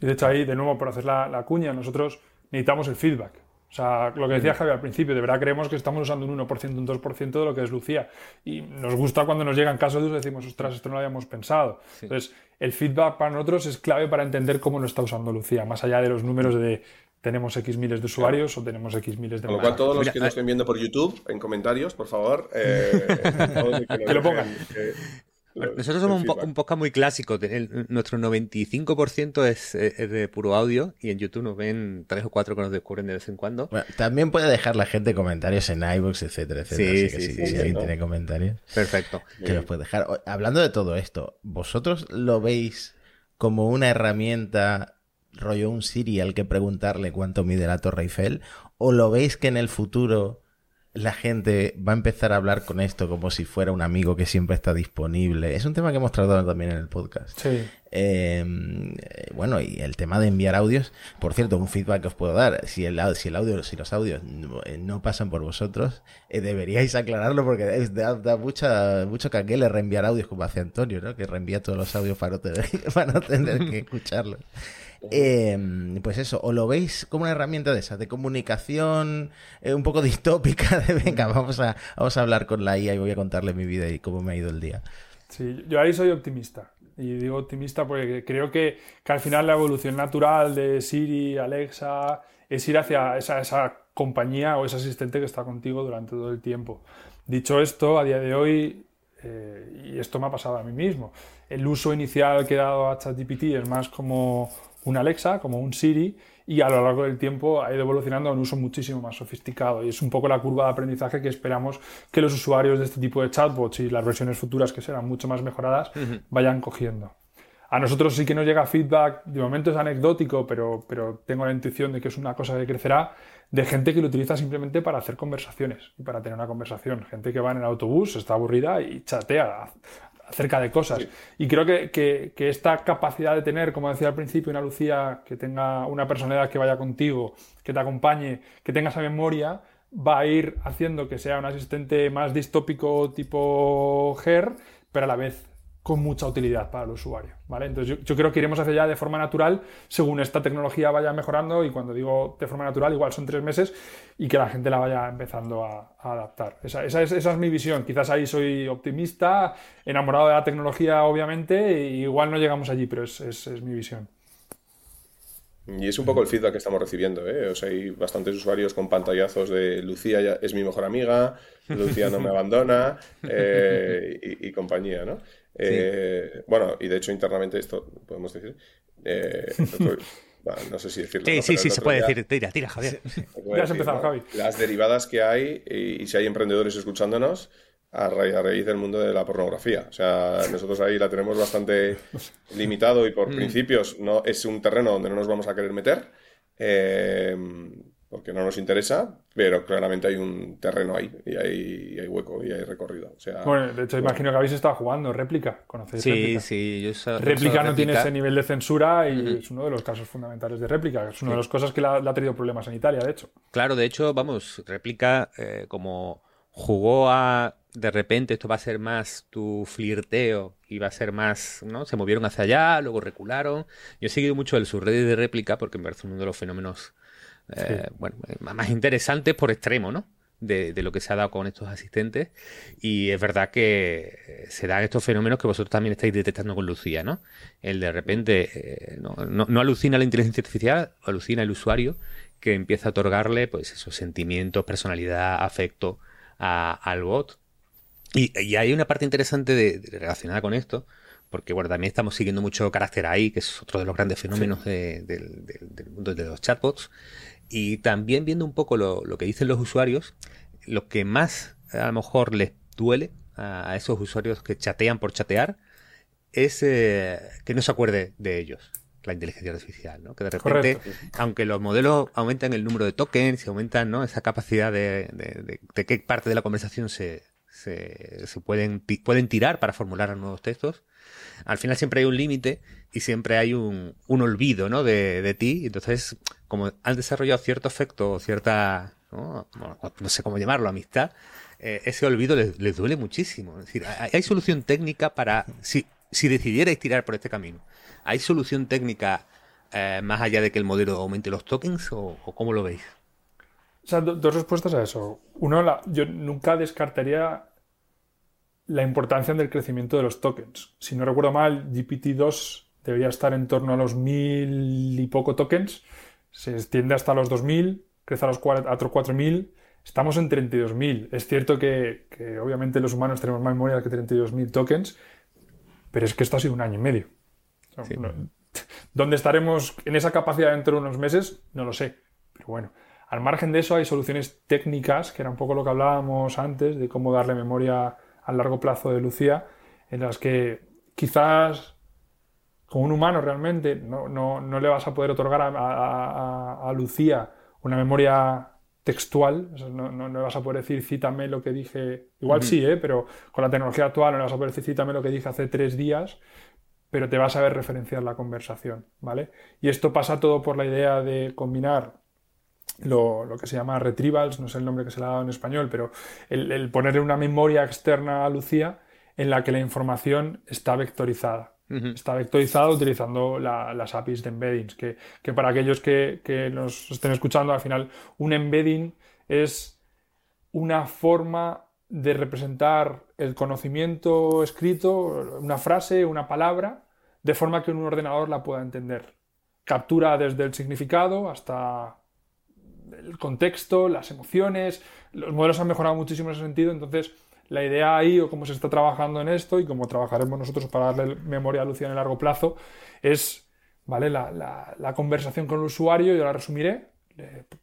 Y de hecho ahí, de nuevo, por hacer la, la cuña, nosotros necesitamos el feedback. O sea, lo que decía Javier al principio, de verdad creemos que estamos usando un 1%, un 2% de lo que es Lucía. Y nos gusta cuando nos llegan casos de decimos, ostras, esto no lo habíamos pensado. Entonces, el feedback para nosotros es clave para entender cómo lo está usando Lucía, más allá de los números de tenemos X miles de usuarios o tenemos X miles de... Con lo cual, todos los que nos estén viendo por YouTube, en comentarios, por favor, eh, que, lo pongan. Nosotros somos un, podcast muy clásico. nuestro 95% es, es, de puro audio y en YouTube nos ven tres o cuatro que nos descubren de vez en cuando. también puede dejar la gente comentarios en iVoox, etcétera, etcétera. Sí, sí, sí, si alguien tiene comentarios. Perfecto. Que los puede dejar. Hablando de todo esto, ¿vosotros lo veis como una herramienta rollo un Siri al que preguntarle cuánto mide la Torre Eiffel? ¿O lo veis que en el futuro la gente va a empezar a hablar con esto como si fuera un amigo que siempre está disponible. Es un tema que hemos tratado también en el podcast. Sí. Em, eh, bueno, y el tema de enviar audios, por cierto, un feedback que os puedo dar, si el, si el audio, si los audios no, eh, pasan por vosotros, eh, deberíais aclararlo porque da, mucha, mucho le reenviar audios como hace Antonio, ¿no? Que reenvía todos los audios para no tener, para no tener que escucharlos. Em, pues eso, o lo veis como una herramienta de esa, de comunicación eh, un poco distópica, de venga, vamos a, vamos a hablar con la IA y voy a contarle mi vida y cómo me ha ido el día. Sí, yo ahí soy optimista. Y digo optimista porque creo que, que al final la evolución natural de Siri, Alexa, es ir hacia esa, esa compañía o ese asistente que está contigo durante todo el tiempo. Dicho esto, a día de hoy, eh, y esto me ha pasado a mí mismo, el uso inicial que he dado a ChatGPT es más como un Alexa, como un Siri, y a lo largo del tiempo ha ido evolucionando a un uso muchísimo más sofisticado. Y es un poco la curva de aprendizaje que esperamos que los usuarios de este tipo de chatbots y las versiones futuras que serán mucho más mejoradas vayan cogiendo. A nosotros sí que nos llega feedback, de momento es anecdótico, pero, pero tengo la intuición de que es una cosa que crecerá, de gente que lo utiliza simplemente para hacer conversaciones y para tener una conversación. Gente que va en el autobús, está aburrida y chatea acerca de cosas. Y creo que, que, esta capacidad de tener, como decía al principio, una Lucía que tenga una personalidad que vaya contigo, que te acompañe, que tenga esa memoria, va a ir haciendo que sea un asistente más distópico tipo GER, pero a la vez con mucha utilidad para el usuario. ¿vale? Entonces yo, creo que iremos hacia allá de forma natural según esta tecnología vaya mejorando y cuando digo de forma natural igual son tres meses y que la gente la vaya empezando a, adaptar. Esa, es, mi visión. Quizás ahí soy optimista, enamorado de la tecnología obviamente, e igual no llegamos allí, pero es mi visión. Y es un poco el feedback que estamos recibiendo, ¿eh? O sea, hay bastantes usuarios con pantallazos de Lucía es mi mejor amiga, Lucía no me abandona eh, y, compañía, ¿no? Eh, bueno, y de hecho internamente esto podemos decir. Eh, no sé si decirlo. Sí, sí, sí, se puede decir. Tira, tira, Javier. Ya has empezado, Javi. Las derivadas que hay y, si hay emprendedores escuchándonos, a raíz, del mundo de la pornografía. O sea, nosotros ahí la tenemos bastante limitado y por mm. principios no es un terreno donde no nos vamos a querer meter. Eh, porque no nos interesa, pero claramente hay un terreno ahí y hay, hay hueco y hay recorrido. O sea, bueno, de hecho, imagino que habéis estado jugando réplica. ¿Conocéis sí, réplica? Sí, yo réplica no tiene ese nivel de censura y es uno de los casos fundamentales de réplica. Es una de las cosas que le ha, tenido problemas en Italia, de hecho. Claro, de hecho, vamos, réplica eh, como jugó a de repente esto va a ser más tu flirteo y va a ser más, ¿no? Se movieron hacia allá, luego recularon. Yo he seguido mucho el subreddit de réplica porque me parece uno de los fenómenos eh, bueno, más interesantes por extremo, ¿no? De, lo que se ha dado con estos asistentes. Y es verdad que eh, se dan estos fenómenos que vosotros también estáis detectando con Lucía, ¿no? El de repente eh, no, no, alucina la inteligencia artificial, alucina el usuario que empieza a otorgarle pues esos sentimientos, personalidad, afecto al bot y, hay una parte interesante de, relacionada con esto, porque bueno, también estamos siguiendo mucho carácter ahí, que es otro de los grandes fenómenos del mundo de los chatbots, y también viendo un poco lo, que dicen los usuarios, lo que más a lo mejor les duele a, esos usuarios que chatean por chatear es eh, que no se acuerde de ellos la inteligencia artificial, ¿no? Que de repente, aunque los modelos aumentan el número de tokens y aumentan ¿no? esa capacidad de, de, qué parte de la conversación se, se, pueden, pueden tirar para formular nuevos textos, al final siempre hay un límite y siempre hay un, un olvido ¿no? de, de ti. Entonces, como han desarrollado cierto efecto, cierta, no, sé cómo llamarlo, amistad, eh, ese olvido les, duele muchísimo. Es decir, hay, solución técnica para, si, si decidierais tirar por este camino, ¿hay solución técnica eh, más allá de que el modelo aumente los tokens o, o cómo lo veis? O sea, dos respuestas a eso. Uno, yo nunca descartaría la importancia del crecimiento de los tokens. Si no recuerdo mal, GPT-2 debería estar en torno a los mil y poco tokens. Se extiende hasta los 2000, crece a los a otros 4000. Estamos en 32.000. Es cierto que, obviamente los humanos tenemos más memoria que 32.000 tokens, pero es que esto ha sido un año y medio. ¿Dónde estaremos en esa capacidad dentro de unos meses? No lo sé. Pero bueno, al margen de eso hay soluciones técnicas, que era un poco lo que hablábamos antes, de cómo darle memoria a largo plazo de Lucía, en las que quizás con un humano realmente no, le vas a poder otorgar a, Lucía una memoria textual, no, le vas a poder decir cítame lo que dije, igual sí, ¿eh? pero con la tecnología actual no le vas a poder decir cítame lo que dije hace tres días, pero te vas a ver referenciar la conversación, ¿vale? Y esto pasa todo por la idea de combinar lo, que se llama retrievals, no sé el nombre que se le ha dado en español, pero el, ponerle una memoria externa a Lucía en la que la información está vectorizada. Está vectorizada utilizando las APIs de embeddings, que, para aquellos que, que, nos estén escuchando, al final un embedding es una forma de representar el conocimiento escrito, una frase, una palabra, de forma que un ordenador la pueda entender. Captura desde el significado hasta el contexto, las emociones, los modelos han mejorado muchísimo en ese sentido, entonces la idea ahí, o cómo se está trabajando en esto y cómo trabajaremos nosotros para darle memoria a Lucía en el largo plazo, es ¿vale? la, conversación con el usuario, yo la resumiré,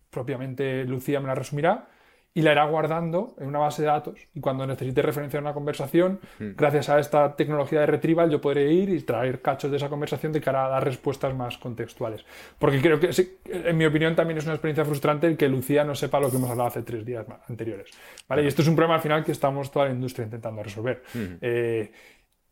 propiamente Lucía me la resumirá, y la irá guardando en una base de datos. Y cuando necesite referenciar una conversación, gracias a esta tecnología de retrieval, yo podré ir y traer cachos de esa conversación de cara a dar respuestas más contextuales. Porque creo que, en mi opinión, también es una experiencia frustrante el que Lucía no sepa lo que hemos hablado hace tres días anteriores. ¿vale? Y esto es un problema al final que estamos toda la industria intentando resolver. Eh,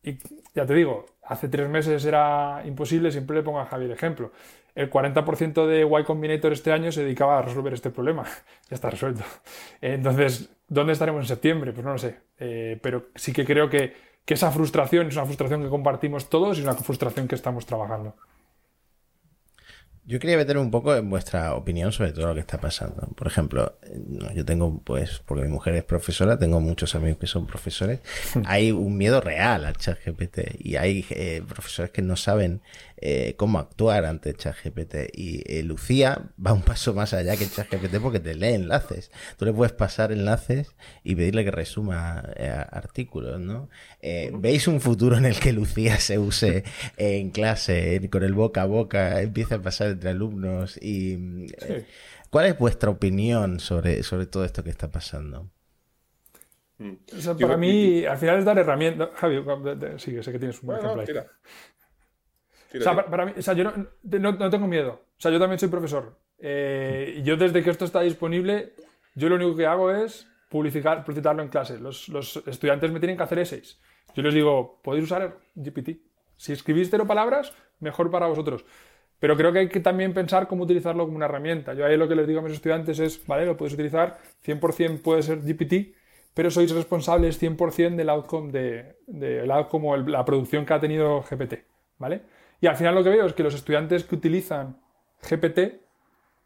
y ya te digo, hace tres meses era imposible, siempre le pongo a Javier ejemplo el 40% de Y Combinator este año se dedicaba a resolver este problema. ya está resuelto. Entonces, ¿dónde estaremos en septiembre? Pues no lo sé. Eh, pero sí que creo que, que esa frustración es una frustración que compartimos todos y una frustración que estamos trabajando. Yo quería meter un poco en vuestra opinión sobre todo lo que está pasando. Por ejemplo, yo tengo, pues, porque mi mujer es profesora, tengo muchos amigos que son profesores. Hay un miedo real al chat GPT y hay eh, profesores que no saben eh, cómo actuar ante ChatGPT. Y eh, Lucía va un paso más allá que ChatGPT porque te lee enlaces. Tú le puedes pasar enlaces y pedirle que resuma eh, artículos, ¿no? ¿Veis un futuro en el que Lucía se use en clase, con el boca a boca, empiece a pasar entre alumnos? y ¿Cuál es vuestra opinión sobre, sobre todo esto que está pasando? Mm. para mí, al final es dar herramientas. Javi, sí, sé que tienes un buen ejemplo ahí. O sea, para, mí, o sea, yo no, tengo miedo. O sea, yo también soy profesor. Eh, yo desde que esto está disponible, yo lo único que hago es publicitar, publicitarlo en clase. Los, estudiantes me tienen que hacer essays. Yo les digo, podéis usar GPT. Si escribís cero palabras, mejor para vosotros. Pero creo que hay que también pensar cómo utilizarlo como una herramienta. Yo ahí lo que les digo a mis estudiantes es, vale, lo puedes utilizar, 100% puede ser GPT, pero sois responsables 100% del outcome, de, de, outcome o la producción que ha tenido GPT, ¿vale? Y al final lo que veo es que los estudiantes que utilizan GPT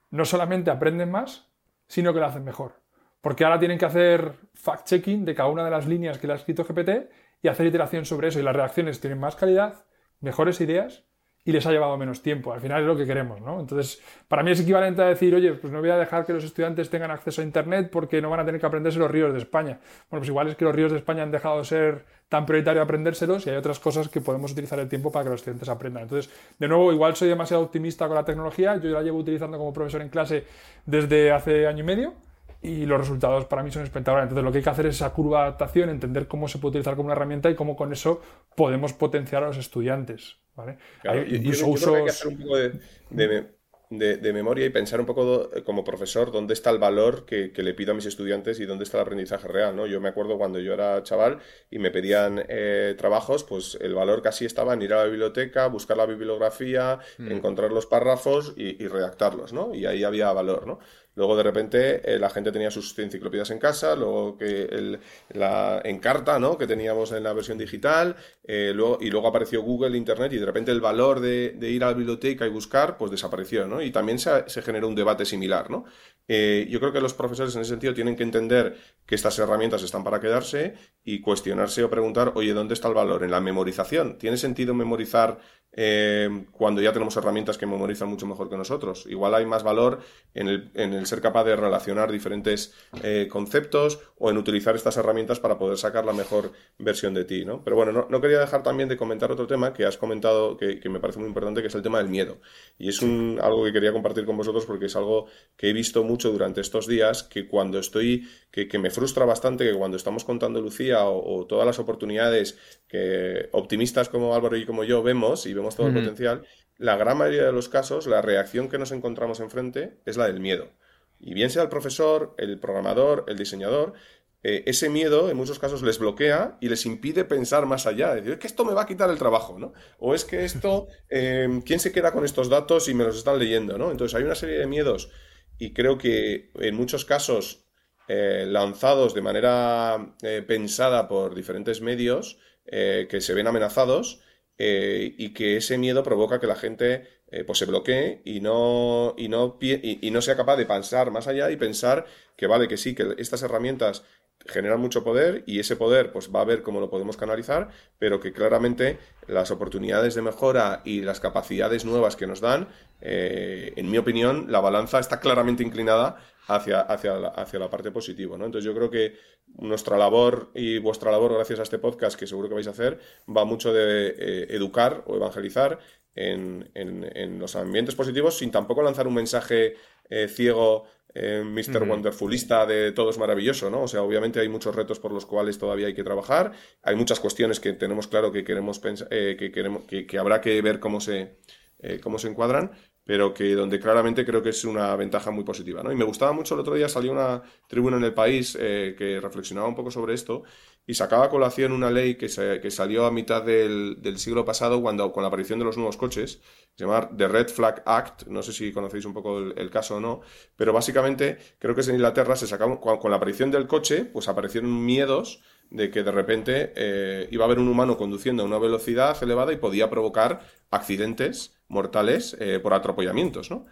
no solamente aprenden más, sino que lo hacen mejor. Porque ahora tienen que hacer fact-checking de cada una de las líneas que le ha escrito GPT y hacer iteración sobre eso. Y las reacciones tienen más calidad, mejores ideas y les ha llevado menos tiempo. Al final es lo que queremos, ¿no? Entonces, para mí es equivalente a decir, oye, pues no voy a dejar que los estudiantes tengan acceso a Internet porque no van a tener que aprenderse los ríos de España. Bueno, pues igual es que los ríos de España han dejado de ser tan prioritario aprendérselos y hay otras cosas que podemos utilizar el tiempo para que los estudiantes aprendan. Entonces, de nuevo, igual soy demasiado optimista con la tecnología. Yo la llevo utilizando como profesor en clase desde hace año y medio y los resultados para mí son espectaculares. Entonces, lo que hay que hacer es esa curva de adaptación, entender cómo se puede utilizar como una herramienta y cómo con eso podemos potenciar a los estudiantes. ¿Vale? yo, creo que hay que hacer un poco de, memoria y pensar un poco como profesor dónde está el valor que, le pido a mis estudiantes y dónde está el aprendizaje real. ¿no? Yo me acuerdo cuando yo era chaval y me pedían eh, trabajos, pues el valor casi estaba en ir a la biblioteca, buscar la bibliografía, mm. encontrar los párrafos y, y, redactarlos, ¿no? Y ahí había valor, ¿no? Luego de repente eh, la gente tenía sus enciclopedias en casa, luego que el, la carta, ¿no? Que teníamos en la versión digital, eh, luego, y luego apareció Google, Internet, y de repente el valor de, ir a la biblioteca y buscar, pues desapareció, ¿no? Y también se, se generó un debate similar, ¿no? Eh, yo creo que los profesores en ese sentido tienen que entender que estas herramientas están para quedarse y cuestionarse o preguntar, oye, ¿dónde está el valor? En la memorización. ¿Tiene sentido memorizar eh, cuando ya tenemos herramientas que memorizan mucho mejor que nosotros? Igual hay más valor en el, en el ser capaz de relacionar diferentes eh, conceptos o en utilizar estas herramientas para poder sacar la mejor versión de ti, ¿no? Pero bueno, no, quería dejar también de comentar otro tema que has comentado que, que, me parece muy importante, que es el tema del miedo. Y es un, algo que quería compartir con vosotros porque es algo que he visto mucho durante estos días, que cuando estoy, que, que me frustra bastante, que cuando estamos contando Lucía, o, todas las oportunidades que optimistas como Álvaro y como yo vemos y vemos todo el potencial, la gran mayoría de los casos, la reacción que nos encontramos enfrente es la del miedo. Y bien sea el profesor, el programador, el diseñador, eh, ese miedo en muchos casos les bloquea y les impide pensar más allá. Decir, es que esto me va a quitar el trabajo, ¿no? O es que esto, em, ¿quién se queda con estos datos y me los están leyendo, ¿no? Entonces hay una serie de miedos y creo que en muchos casos eh, lanzados de manera eh, pensada por diferentes medios que se ven amenazados y que ese miedo provoca que la gente pues se bloquee y no, y, no, y, no sea capaz de pensar más allá y pensar que vale, que sí, que estas herramientas generan mucho poder y ese poder pues va a ver cómo lo podemos canalizar, pero que claramente las oportunidades de mejora y las capacidades nuevas que nos dan, en mi opinión, la balanza está claramente inclinada hacia, hacia, la, hacia la parte positiva. ¿no? Entonces yo creo que nuestra labor y vuestra labor, gracias a este podcast que seguro que vais a hacer, va mucho de eh, educar o evangelizar en, en, los ambientes positivos sin tampoco lanzar un mensaje eh, ciego, eh, Mr. Wonderfulista de todo es maravilloso, ¿no? O sea, obviamente hay muchos retos por los cuales todavía hay que trabajar, hay muchas cuestiones que tenemos claro que queremos pensar, que, queremos, que, habrá que ver cómo se, cómo se encuadran, pero que donde claramente creo que es una ventaja muy positiva. ¿no? Y me gustaba mucho, el otro día salió una tribuna en el país eh, que reflexionaba un poco sobre esto y sacaba a colación una ley que, que salió a mitad del, del, siglo pasado cuando, con la aparición de los nuevos coches, se llama The Red Flag Act, no sé si conocéis un poco el, caso o no, pero básicamente creo que es en Inglaterra, se sacaba, con, la aparición del coche, pues aparecieron miedos de que de repente eh, iba a haber un humano conduciendo a una velocidad elevada y podía provocar accidentes mortales eh, por atropellamientos, ¿no?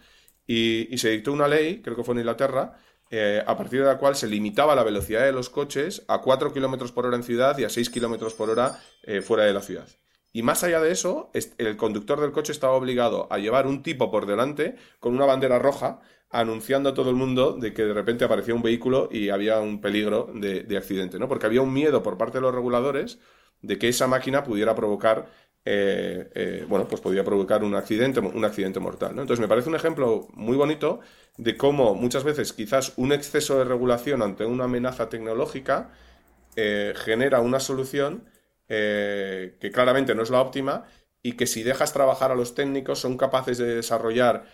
Y, se dictó una ley, creo que fue en Inglaterra, eh, a partir de la cual se limitaba la velocidad de los coches a 4 kilómetros por hora en ciudad y a 6 kilómetros por hora eh, fuera de la ciudad. Y más allá de eso, el conductor del coche estaba obligado a llevar un tipo por delante con una bandera roja anunciando a todo el mundo de que de repente aparecía un vehículo y había un peligro de, de accidente, ¿no? Porque había un miedo por parte de los reguladores de que esa máquina pudiera provocar eh, eh, bueno, pues podría provocar un accidente, un accidente mortal. Entonces me parece un ejemplo muy bonito de cómo muchas veces quizás un exceso de regulación ante una amenaza tecnológica eh, genera una solución que claramente no es la óptima y que si dejas trabajar a los técnicos son capaces de desarrollar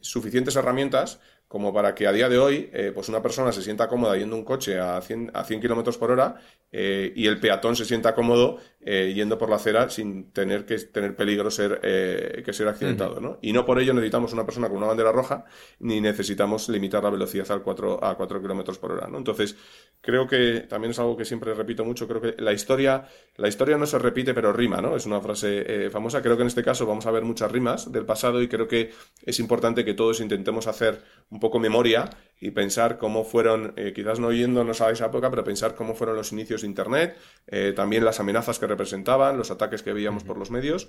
suficientes herramientas como para que a día de hoy pues una persona se sienta cómoda yendo un coche a 100, a 100 kilómetros por hora y el peatón se sienta cómodo eh, yendo por la acera sin tener que tener peligro ser, eh, que ser accidentado. ¿no? Y no por ello necesitamos una persona con una bandera roja ni necesitamos limitar la velocidad al 4, a 4 kilómetros por hora. ¿no? Entonces, creo que también es algo que siempre repito mucho. Creo que la historia, la historia no se repite, pero rima. ¿no? Es una frase famosa. Creo que en este caso vamos a ver muchas rimas del pasado y creo que es importante que todos intentemos hacer un poco memoria y pensar cómo fueron, quizás no yéndonos a esa época, pero pensar cómo fueron los inicios de Internet, eh, también las amenazas que representaban, los ataques que veíamos por los medios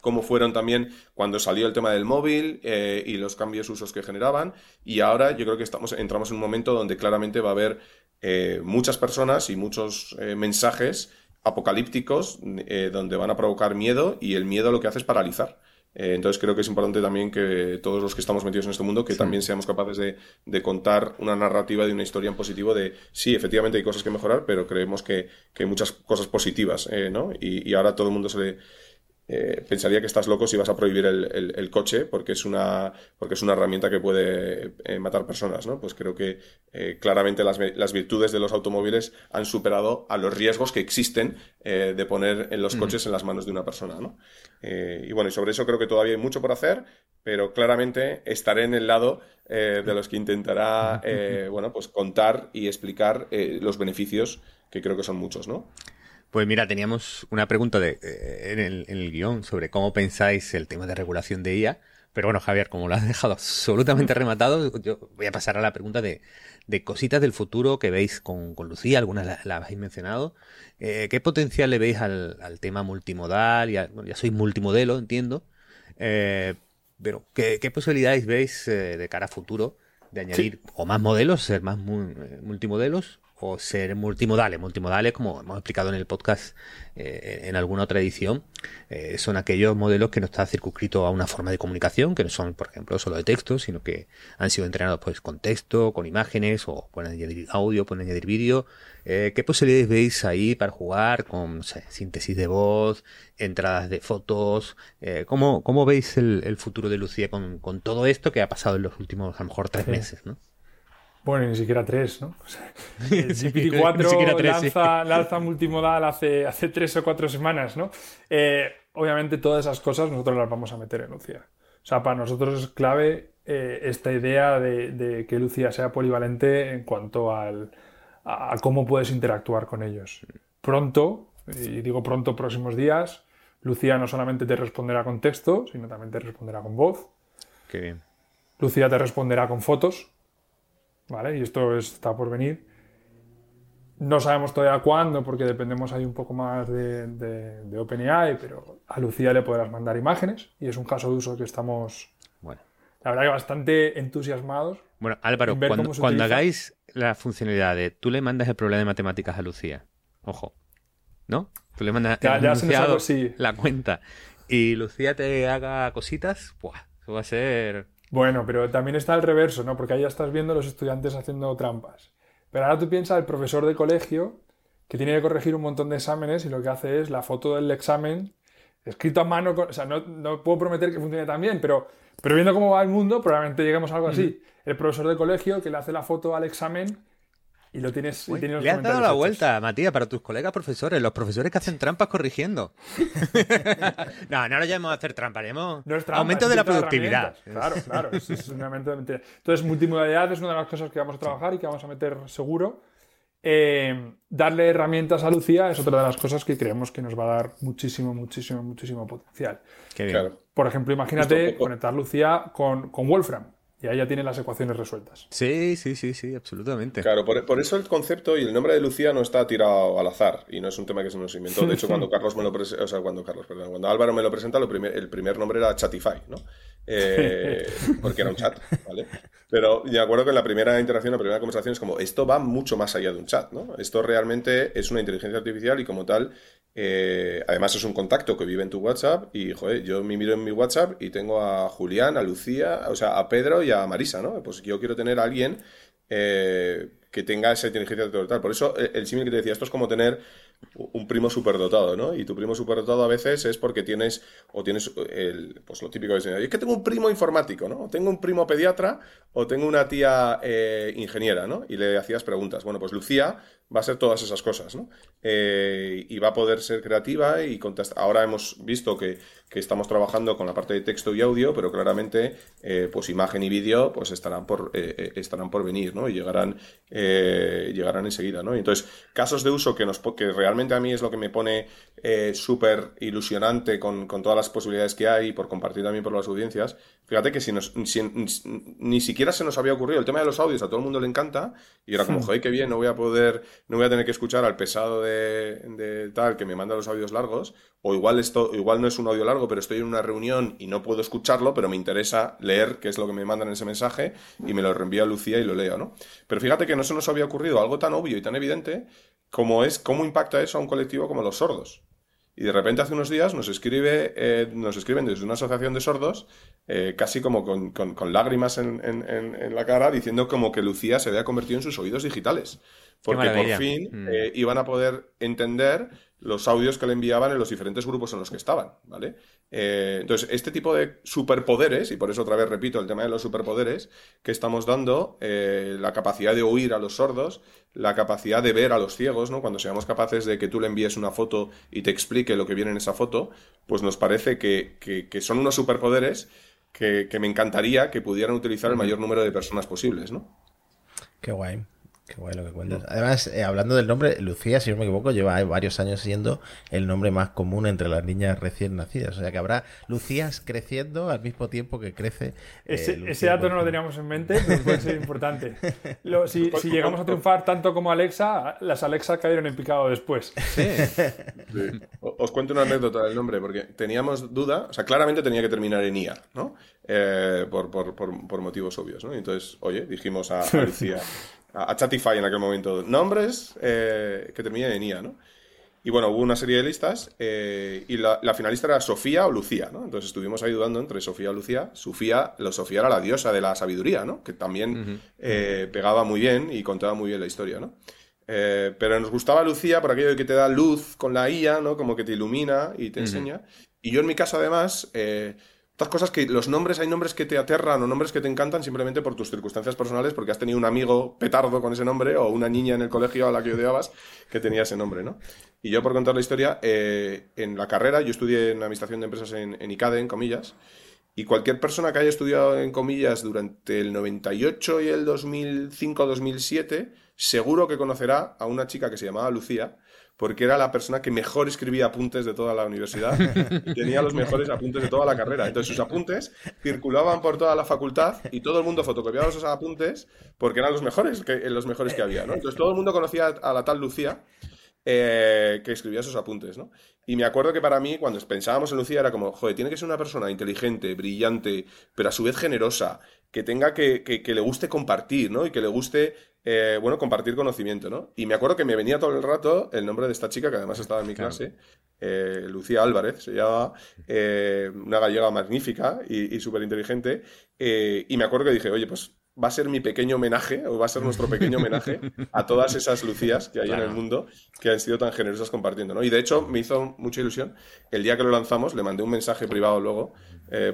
cómo fueron también cuando salió el tema del móvil eh, y los cambios usos que generaban. Y ahora yo creo que estamos, entramos en un momento donde claramente va a haber eh, muchas personas y muchos mensajes apocalípticos donde van a provocar miedo y el miedo lo que hace es paralizar. Eh, entonces creo que es importante también que todos los que estamos metidos en este mundo, que también seamos capaces de, contar una narrativa de una historia en positivo de, sí, efectivamente hay cosas que mejorar, pero creemos que, hay muchas cosas positivas, eh, ¿no? Y, y, ahora todo el mundo se le, eh, pensaría que estás loco si vas a prohibir el, coche porque es una porque es una herramienta que puede eh, matar personas no pues creo que eh, claramente las, las, virtudes de los automóviles han superado a los riesgos que existen de poner en los coches en las manos de una persona ¿no? y bueno y sobre eso creo que todavía hay mucho por hacer pero claramente estaré en el lado de los que intentará bueno pues contar y explicar los beneficios que creo que son muchos no pues mira, teníamos una pregunta de, eh, en, el, guion sobre cómo pensáis el tema de regulación de IA. Pero bueno, Javier, como lo has dejado absolutamente rematado, yo voy a pasar a la pregunta de, cositas del futuro que veis con, Lucía, algunas las la habéis mencionado. Eh, ¿Qué potencial le veis al, tema multimodal? Ya, bueno, ya sois multimodelo, entiendo. Eh, pero, ¿qué, posibilidades veis de cara a futuro de añadir o más modelos, ser más multimodelos o ser multimodales. Multimodales, como hemos explicado en el podcast eh, en alguna otra edición, eh, son aquellos modelos que no están circunscritos a una forma de comunicación, que no son, por ejemplo, solo de texto, sino que han sido entrenados pues con texto, con imágenes, o pueden añadir audio, pueden añadir vídeo. Eh, ¿Qué posibilidades veis ahí para jugar con síntesis de voz, entradas de fotos? ¿cómo, ¿cómo, veis el, futuro de Lucía con, con, todo esto que ha pasado en los últimos, a lo mejor, tres meses? ¿no? Bueno, ni siquiera tres, ¿no? el GPT-4 lanza, lanza, multimodal hace, hace tres o cuatro semanas, ¿no? Eh, obviamente todas esas cosas nosotros las vamos a meter en Lucía. O sea, para nosotros es clave eh, esta idea de, que Lucía sea polivalente en cuanto al, a, cómo puedes interactuar con ellos. Pronto, y digo pronto, próximos días, Lucía no solamente te responderá con texto, sino también te responderá con voz. Qué bien. Lucía te responderá con fotos ¿vale? Y esto está por venir. No sabemos todavía cuándo, porque dependemos ahí un poco más de, de, OpenAI, pero a Lucía le podrás mandar imágenes y es un caso de uso que estamos, bueno. la verdad que bastante entusiasmados. Bueno, Álvaro, cuando, cuando hagáis la funcionalidad de tú le mandas el problema de matemáticas a Lucía, ojo, ¿no? Tú le mandas la cuenta y Lucía te haga cositas, ¡buah! Eso va a ser. Bueno, pero también está el reverso, ¿no? Porque ahí ya estás viendo a los estudiantes haciendo trampas. Pero ahora tú piensas el profesor de colegio que tiene que corregir un montón de exámenes y lo que hace es la foto del examen escrito a mano. O sea, no, no puedo prometer que funcione tan bien, pero, pero viendo cómo va el mundo, probablemente lleguemos a algo así. El profesor de colegio que le hace la foto al examen y lo tienes. y tienes los Le has dado la hechos. vuelta, Matías, para tus colegas profesores, los profesores que hacen trampas corrigiendo. no, no lo llamemos a hacer trampa, llamemos No es trampa, aumento es de la productividad. Claro, claro, es, es un aumento de mentira. Entonces, multimodalidad es una de las cosas que vamos a trabajar y que vamos a meter seguro. Eh, darle herramientas a Lucía es otra de las cosas que creemos que nos va a dar muchísimo, muchísimo, muchísimo potencial. Qué bien. Claro. Por ejemplo, imagínate Justo, conectar Lucía con, con Wolfram y ahí ya tiene las ecuaciones resueltas. Sí, sí, sí, sí, absolutamente. Claro, por, por eso el concepto y el nombre de Lucía no está tirado al azar y no es un tema que se nos inventó. De hecho, cuando Carlos me lo presenta, o sea, cuando Carlos, perdón, cuando Álvaro me lo presenta, lo primer- el primer nombre era Chatify, ¿no? Eh, porque era un chat, ¿vale? Pero me acuerdo que en la primera interacción, la primera conversación es como, esto va mucho más allá de un chat, ¿no? Esto realmente es una inteligencia artificial y como tal, eh, además es un contacto que vive en tu WhatsApp y, joder, yo me miro en mi WhatsApp y tengo a Julián, a Lucía, o sea, a Pedro y a Marisa, ¿no? Pues yo quiero tener a alguien eh, que tenga esa inteligencia artificial. Por eso eh, el símil que te decía, esto es como tener un primo superdotado, ¿no? Y tu primo superdotado a veces es porque tienes, o tienes el, pues lo típico se es que tengo un primo informático, ¿no? Tengo un primo pediatra, o tengo una tía eh, ingeniera, ¿no? Y le hacías preguntas. Bueno, pues Lucía va a ser todas esas cosas, ¿no? Eh, y va a poder ser creativa y contestar. Ahora hemos visto que, que estamos trabajando con la parte de texto y audio, pero claramente, eh, pues imagen y vídeo, pues estarán por, eh, estarán por venir, ¿no? Y llegarán, llegarán enseguida, ¿no? Y entonces, casos de uso que nos que realmente a mí es lo que me pone eh, súper ilusionante con, con todas las posibilidades que hay y por compartir también por las audiencias. Fíjate que si, nos, si- ni siquiera se nos había ocurrido el tema de los audios, a todo el mundo le encanta, y era como, joder, qué bien, no voy a poder, no voy a tener que escuchar al pesado de, de tal que me manda los audios largos, o igual esto, igual no es un audio largo, pero estoy en una reunión y no puedo escucharlo, pero me interesa leer qué es lo que me mandan en ese mensaje, y me lo reenvía Lucía y lo leo, ¿no? Pero fíjate que no se nos había ocurrido algo tan obvio y tan evidente como es cómo impacta eso a un colectivo como los sordos. Y de repente hace unos días nos escribe, eh, nos escriben desde una asociación de sordos, eh, casi como con, con- con lágrimas en, en- la cara, diciendo como que Lucía se había convertido en sus oídos digitales. Porque por fin Mm. eh, iban a poder entender los audios que le enviaban en los diferentes grupos en los que estaban, ¿vale? Eh, entonces, este tipo de superpoderes, y por eso otra vez repito el tema de los superpoderes, que estamos dando, eh, la capacidad de oír a los sordos, la capacidad de ver a los ciegos, ¿no? Cuando seamos capaces de que tú le envíes una foto y te explique lo que viene en esa foto, pues nos parece que, que- que son unos superpoderes que, que me encantaría que pudieran utilizar el mayor número de personas posibles, ¿no? Qué guay. Qué guay lo que cuentas. Además, eh, hablando del nombre, Lucía, si no me equivoco, lleva varios años siendo el nombre más común entre las niñas recién nacidas. O sea que habrá Lucías creciendo al mismo tiempo que crece. eh, Ese, dato no lo teníamos en mente, pero puede ser importante. Lo- si, si llegamos a triunfar tanto como Alexa, las Alexa cayeron en picado después. Sí. Os cuento una anécdota del nombre, porque teníamos duda, o sea, claramente tenía que terminar en IA, ¿no? Eh, por, por- por- por motivos obvios, ¿no? Entonces, oye, dijimos a, a Lucía, a, a Chatify en aquel momento, nombres eh, que terminen en IA, ¿no? Y bueno, hubo una serie de listas eh, y la, la finalista era Sofía o Lucía, ¿no? Entonces estuvimos ahí dudando entre Sofía o Lucía. Sofía, lo, Sofía era la diosa de la sabiduría, ¿no? Que también eh, pegaba muy bien y contaba muy bien la historia, ¿no? Eh, pero nos gustaba Lucía por aquello de que te da luz con la IA, ¿no? Como que te ilumina y te enseña. Y yo en mi caso, además, eh, estas cosas que los nombres, hay nombres que te aterran o nombres que te encantan simplemente por tus circunstancias personales, porque has tenido un amigo petardo con ese nombre o una niña en el colegio a la que odiabas que tenía ese nombre, ¿no? Y yo, por contar la historia, eh, en la carrera, yo estudié en Administración de Empresas en, en ICADE, en comillas, y cualquier persona que haya estudiado en comillas durante el 98 y el 2005-2007, seguro que conocerá a una chica que se llamaba Lucía, porque era la persona que mejor escribía apuntes de toda la universidad y tenía los mejores apuntes de toda la carrera. Entonces sus apuntes circulaban por toda la facultad y todo el mundo fotocopiaba esos apuntes porque eran los mejores que, los mejores que había. Entonces todo el mundo conocía a la tal Lucía eh, que escribía esos apuntes, ¿no? Y me acuerdo que para mí, cuando pensábamos en Lucía, era como, joder, tiene que ser una persona inteligente, brillante, pero a su vez generosa, que tenga que, que le guste compartir, ¿no? Y que le guste eh, bueno, compartir conocimiento, ¿no? Y me acuerdo que me venía todo el rato el nombre de esta chica, que además estaba en mi clase, eh, Lucía Álvarez, se llama, eh, una gallega magnífica y, súper inteligente, y me acuerdo que dije, oye, pues va a ser mi pequeño homenaje, o va a ser nuestro pequeño homenaje a todas esas Lucías que hay en el mundo que han sido tan generosas compartiendo, ¿no? Y de hecho me hizo mucha ilusión, el día que lo lanzamos, le mandé un mensaje privado luego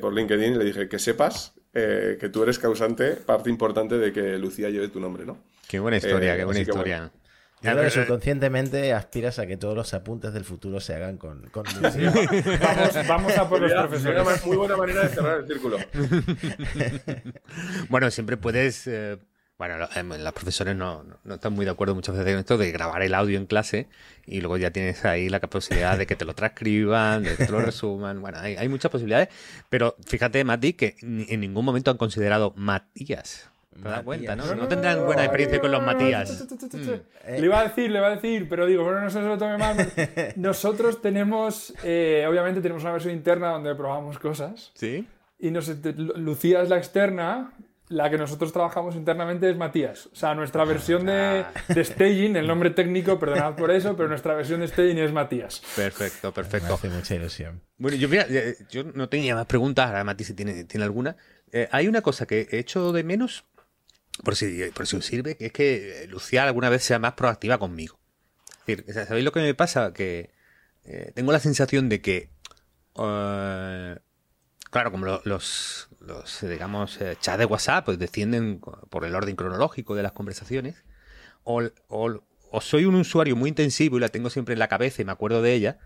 por LinkedIn y le dije que sepas que tú eres causante, parte importante de que Lucía lleve tu nombre, ¿no? Qué buena historia, eh, qué buena historia. Ya, pero subconscientemente aspiras a que todos los apuntes del futuro se hagan con, con vamos, a por los profesores. Muy buena manera de cerrar el círculo. bueno, siempre puedes. Eh, bueno, em, los profesores no, no, están muy de acuerdo muchas veces con esto de grabar el audio en clase y luego ya tienes ahí la posibilidad de que te lo transcriban, de que te lo resuman. Bueno, hay, hay muchas posibilidades. Pero fíjate, Mati, que en ningún momento han considerado Matías. Te das cuenta, ¿no? No tendrán buena experiencia con los Matías. Le iba a decir, le iba a decir, pero digo, bueno, no se lo tome mal. Nosotros tenemos, eh, obviamente tenemos una versión interna donde probamos cosas. Sí. Y nos, Lucía es la externa, la que nosotros trabajamos internamente es Matías. O sea, nuestra versión de, de staging, el nombre técnico, perdonad por eso, pero nuestra versión de staging es Matías. Perfecto, perfecto. Me hace mucha ilusión. Bueno, yo, mira, eh, yo no tenía más preguntas, ahora Mati si tiene, tiene alguna. Eh, hay una cosa que he hecho de menos por si, por si os sirve, que es que Lucía alguna vez sea más proactiva conmigo. Es decir, ¿sabéis lo que me pasa? Que eh, tengo la sensación de que, eh, claro, como los, los, digamos, eh, chats de WhatsApp pues descienden por el orden cronológico de las conversaciones, o, o soy un usuario muy intensivo y la tengo siempre en la cabeza y me acuerdo de ella,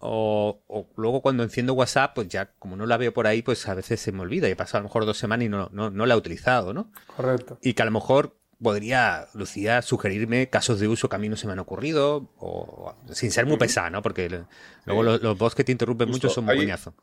o, luego cuando enciendo WhatsApp, pues ya como no la veo por ahí, pues a veces se me olvida y he pasado a lo mejor dos semanas y no, no, la he utilizado, ¿no? Correcto. Y que a lo mejor podría, Lucía, sugerirme casos de uso que a mí no se me han ocurrido, o sin ser muy pesado, ¿no? Porque luego los, los bots que te interrumpen mucho son muy coñazo.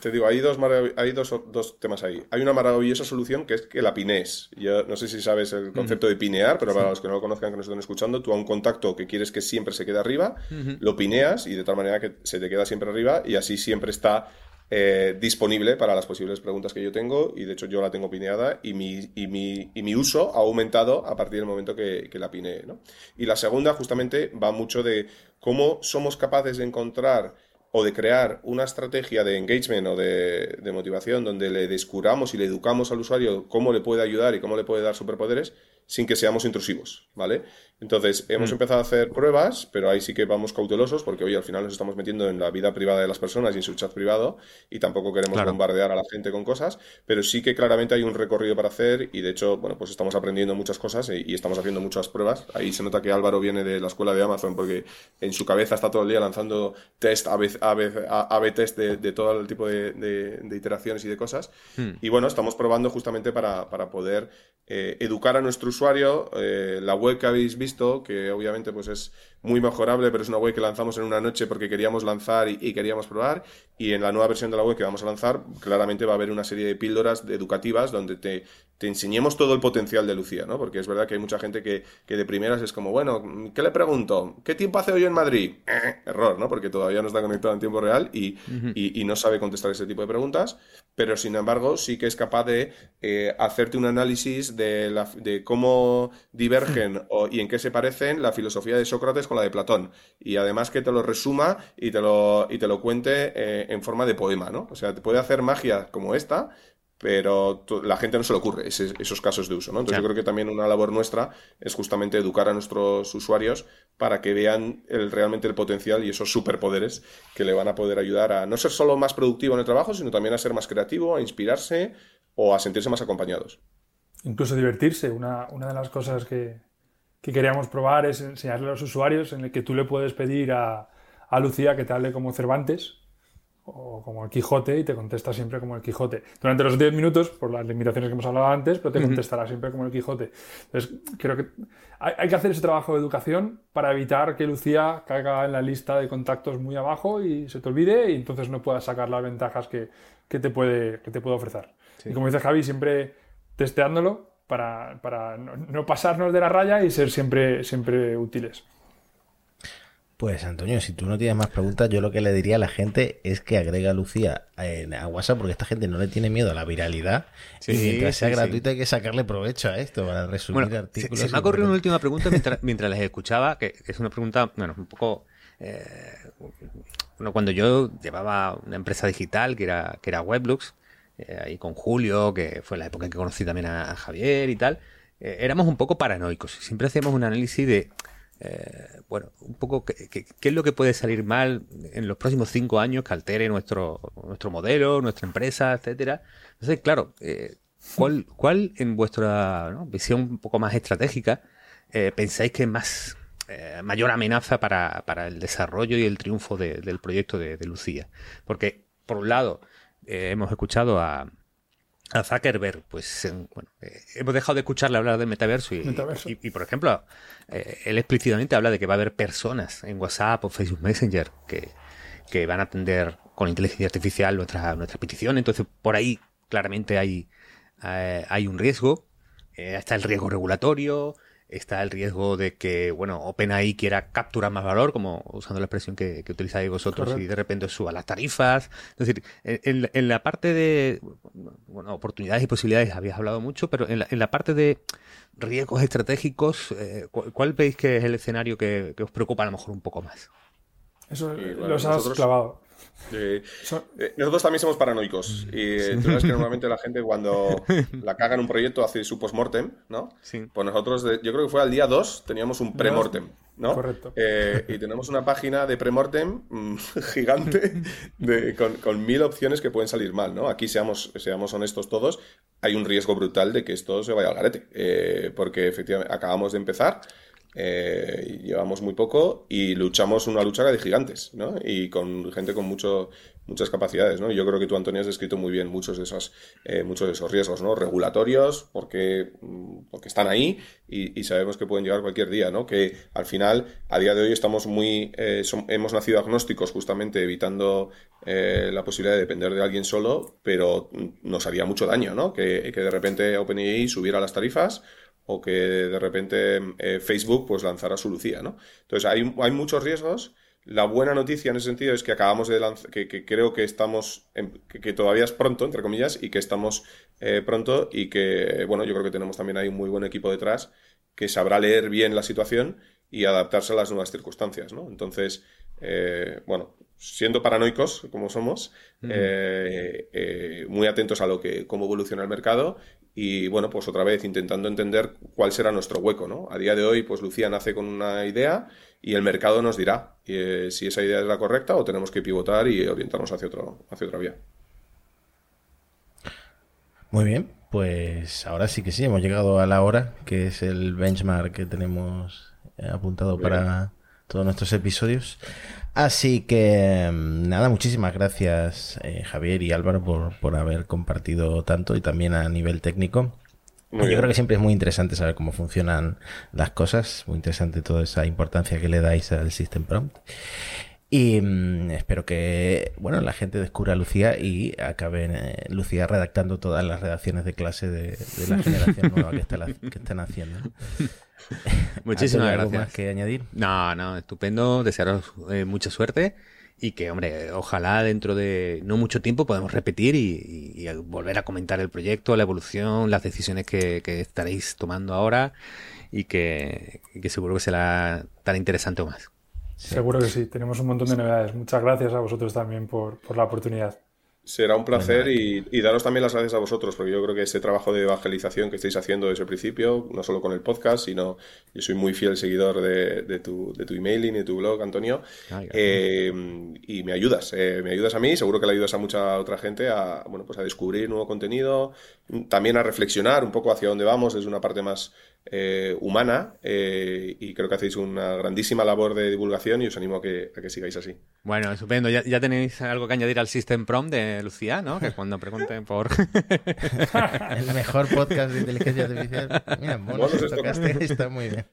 Te digo, hay dos, hay dos, dos, temas ahí. Hay una maravillosa solución que es que la pinees. Yo no sé si sabes el concepto de pinear, pero para los que no lo conozcan, que nos estén escuchando, tú a un contacto que quieres que siempre se quede arriba, lo pineas y de tal manera que se te queda siempre arriba y así siempre está eh, disponible para las posibles preguntas que yo tengo y de hecho yo la tengo pineada y mi, y mi, y mi uso ha aumentado a partir del momento que, que la pineé. ¿no? Y la segunda justamente va mucho de cómo somos capaces de encontrar o de crear una estrategia de engagement o de, motivación donde le descubramos y le educamos al usuario cómo le puede ayudar y cómo le puede dar superpoderes sin que seamos intrusivos, ¿vale? Entonces, hemos mm. empezado a hacer pruebas, pero ahí sí que vamos cautelosos porque hoy al final nos estamos metiendo en la vida privada de las personas y en su chat privado y tampoco queremos bombardear a la gente con cosas, pero sí que claramente hay un recorrido para hacer y de hecho, bueno, pues estamos aprendiendo muchas cosas y, estamos haciendo muchas pruebas. Ahí se nota que Álvaro viene de la escuela de Amazon porque en su cabeza está todo el día lanzando test, AB, test de, todo el tipo de, iteraciones y de cosas. Hmm. Y bueno, estamos probando justamente para, poder eh, educar a nuestro usuario. Eh, la web que habéis visto que obviamente pues es muy mejorable, pero es una web que lanzamos en una noche porque queríamos lanzar y, queríamos probar. Y en la nueva versión de la web que vamos a lanzar, claramente va a haber una serie de píldoras educativas donde te, te enseñemos todo el potencial de Lucía, ¿no? Porque es verdad que hay mucha gente que, que de primeras es como, bueno, ¿qué le pregunto? ¿Qué tiempo hace hoy en Madrid? Eh, error, ¿no? Porque todavía no está conectado en tiempo real y, y, no sabe contestar ese tipo de preguntas, pero sin embargo sí que es capaz de eh, hacerte un análisis de, la, de cómo divergen o, y en qué se parecen la filosofía de Sócrates con la de Platón. Y además que te lo resuma y te lo, y te lo cuente eh, en forma de poema, ¿no? O sea, te puede hacer magia como esta, pero la gente no se le ocurre esos casos de uso, ¿no? Entonces yo creo que también una labor nuestra es justamente educar a nuestros usuarios para que vean el, realmente el potencial y esos superpoderes que le van a poder ayudar a no ser solo más productivo en el trabajo, sino también a ser más creativo, a inspirarse o a sentirse más acompañados. Incluso divertirse. Una, una de las cosas que, que queríamos probar es enseñarle a los usuarios en el que tú le puedes pedir a, a Lucía que te hable como Cervantes o como el Quijote y te contesta siempre como el Quijote. Durante los 10 minutos, por las limitaciones que hemos hablado antes, pero te contestará siempre como el Quijote. Entonces, creo que hay, que hacer ese trabajo de educación para evitar que Lucía caiga en la lista de contactos muy abajo y se te olvide y entonces no puedas sacar las ventajas que, que te, puede, que te puede ofrecer. Y como dice Javi, siempre testeándolo para, no, pasarnos de la raya y ser siempre, siempre útiles. Pues Antonio, si tú no tienes más preguntas, yo lo que le diría a la gente es que agrega a Lucía a WhatsApp porque esta gente no le tiene miedo a la viralidad y mientras sea gratuita hay que sacarle provecho a esto para resumir artículos. Se, me ha ocurrido una última pregunta mientras, mientras les escuchaba, que es una pregunta, bueno, un poco... Eh, bueno, cuando yo llevaba una empresa digital que era, que era Weblux, eh, ahí con Julio, que fue la época en que conocí también a, Javier y tal, eh, éramos un poco paranoicos. Siempre hacíamos un análisis de eh, bueno, un poco qué, es lo que puede salir mal en los próximos cinco años que altere nuestro, nuestro modelo, nuestra empresa, etcétera. Entonces, claro, ¿cuál, ¿cuál en vuestra visión un poco más estratégica pensáis que es más mayor amenaza para, para, el desarrollo y el triunfo del proyecto de, Lucía? Porque, por un lado, hemos escuchado a, a Zuckerberg, pues bueno, eh, hemos dejado de escucharle hablar del metaverso y, por ejemplo, eh, él explícitamente habla de que va a haber personas en WhatsApp o Facebook Messenger que, que van a atender con inteligencia artificial nuestra, nuestra petición. Entonces, por ahí claramente hay, eh, hay un riesgo. está el riesgo regulatorio, está el riesgo de que, bueno, OpenAI quiera capturar más valor, como usando la expresión que, que utilizáis vosotros, y de repente suba las tarifas. Es decir, en, la parte de bueno, oportunidades y posibilidades habías hablado mucho, pero en la, en la parte de riesgos estratégicos, eh, ¿cuál veis que es el escenario que, os preocupa a lo mejor un poco más? Eso los has clavado. Eh, nosotros también somos paranoicos. Y eh, tú sabes que normalmente la gente cuando la caga en un proyecto hace su post-mortem, ¿no? Sí. Pues nosotros, yo creo que fue al día 2, teníamos un pre-mortem, ¿no? Correcto. Eh, y tenemos una página de pre-mortem mm, gigante con, mil opciones que pueden salir mal, ¿no? Aquí seamos, seamos honestos todos, hay un riesgo brutal de que esto se vaya al garete. porque efectivamente acabamos de empezar. Eh, llevamos muy poco y luchamos una lucha de gigantes, ¿no? Y con gente con mucho, muchas capacidades, ¿no? Yo creo que tú, Antonio, has descrito muy bien muchos de esos, eh, muchos de esos riesgos, ¿no? Regulatorios, porque, mm, porque están ahí y, sabemos que pueden llegar cualquier día, ¿no? Que al final, a día de hoy, estamos muy, eh, hemos nacido agnósticos justamente evitando la posibilidad de depender de alguien solo, pero nos haría mucho daño, ¿no? Que de repente OpenAI subiera las tarifas o que de repente eh, Facebook pues lanzara su Lucía, ¿no? Entonces hay, hay muchos riesgos. La buena noticia en ese sentido es que acabamos de lanzar, que, creo que estamos, que, todavía es pronto, entre comillas, y que estamos eh, pronto y que, bueno, yo creo que tenemos también ahí un muy buen equipo detrás que sabrá leer bien la situación y adaptarse a las nuevas circunstancias, ¿no? Entonces, eh, bueno, siendo paranoicos como somos, muy atentos a lo que, cómo evoluciona el mercado y bueno, pues otra vez intentando entender cuál será nuestro hueco, ¿no? A día de hoy, pues Lucía nace con una idea y el mercado nos dirá eh, si esa idea es la correcta o tenemos que pivotar y orientarnos hacia, otro, hacia otra vía. Muy bien, pues ahora sí que sí, hemos llegado a la hora, que es el benchmark que tenemos eh, apuntado para todos nuestros episodios. Así que mm, nada, muchísimas gracias eh, Javier y Álvaro por, por, haber compartido tanto y también a nivel técnico. Yo creo que siempre es muy interesante saber cómo funcionan las cosas, muy interesante toda esa importancia que le dais al System Prompt. Y mm, espero que, bueno, la gente descubra a Lucía y acabe eh, Lucía redactando todas las redacciones de clase de, la generación nueva que, está que están haciendo. Muchísimas gracias. más que añadir? No, no, estupendo. Desearos eh, mucha suerte y que, hombre, ojalá dentro de no mucho tiempo podamos repetir y, volver a comentar el proyecto, la evolución, las decisiones que, estaréis tomando ahora y que, seguro que será tan interesante o más. Seguro que sí, tenemos un montón de novedades. Muchas gracias a vosotros también por la oportunidad. Será un placer y, daros también las gracias a vosotros, porque yo creo que ese trabajo de evangelización que estáis haciendo desde el principio, no solo con el podcast, sino yo soy muy fiel seguidor de, tu, de tu emailing y de tu blog, Antonio, eh, y me ayudas, eh, me ayudas a mí, seguro que le ayudas a mucha otra gente a, bueno, pues a descubrir nuevo contenido, también a reflexionar un poco hacia dónde vamos desde una parte más eh, humana eh, y creo que hacéis una grandísima labor de divulgación y os animo a que, a que sigáis así. Bueno, estupendo. Ya, ya, tenéis algo que añadir al System Prom de Lucía, ¿no? Que cuando pregunten por... el mejor podcast de inteligencia artificial. Mira, bueno, está muy bien.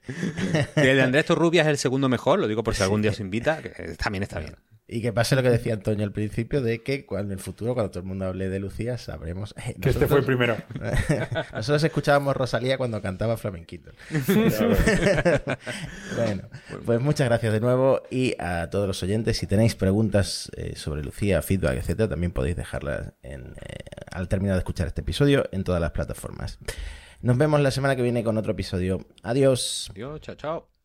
el de Andrés Torrubia es el segundo mejor, lo digo por si algún día os invita, que también está bien. Y que pase lo que decía Antonio al principio, de que en el futuro, cuando todo el mundo hable de Lucía, sabremos... Eh, que este fue el primero. nosotros escuchábamos Rosalía cuando cantaba Flamenquito. bueno, pues muchas gracias de nuevo y a todos los oyentes, si tenéis preguntas eh, sobre Lucía, feedback, etcétera, también podéis dejarlas en, eh, al terminar de escuchar este episodio en todas las plataformas. Nos vemos la semana que viene con otro episodio. Adiós. Adiós, chao, chao.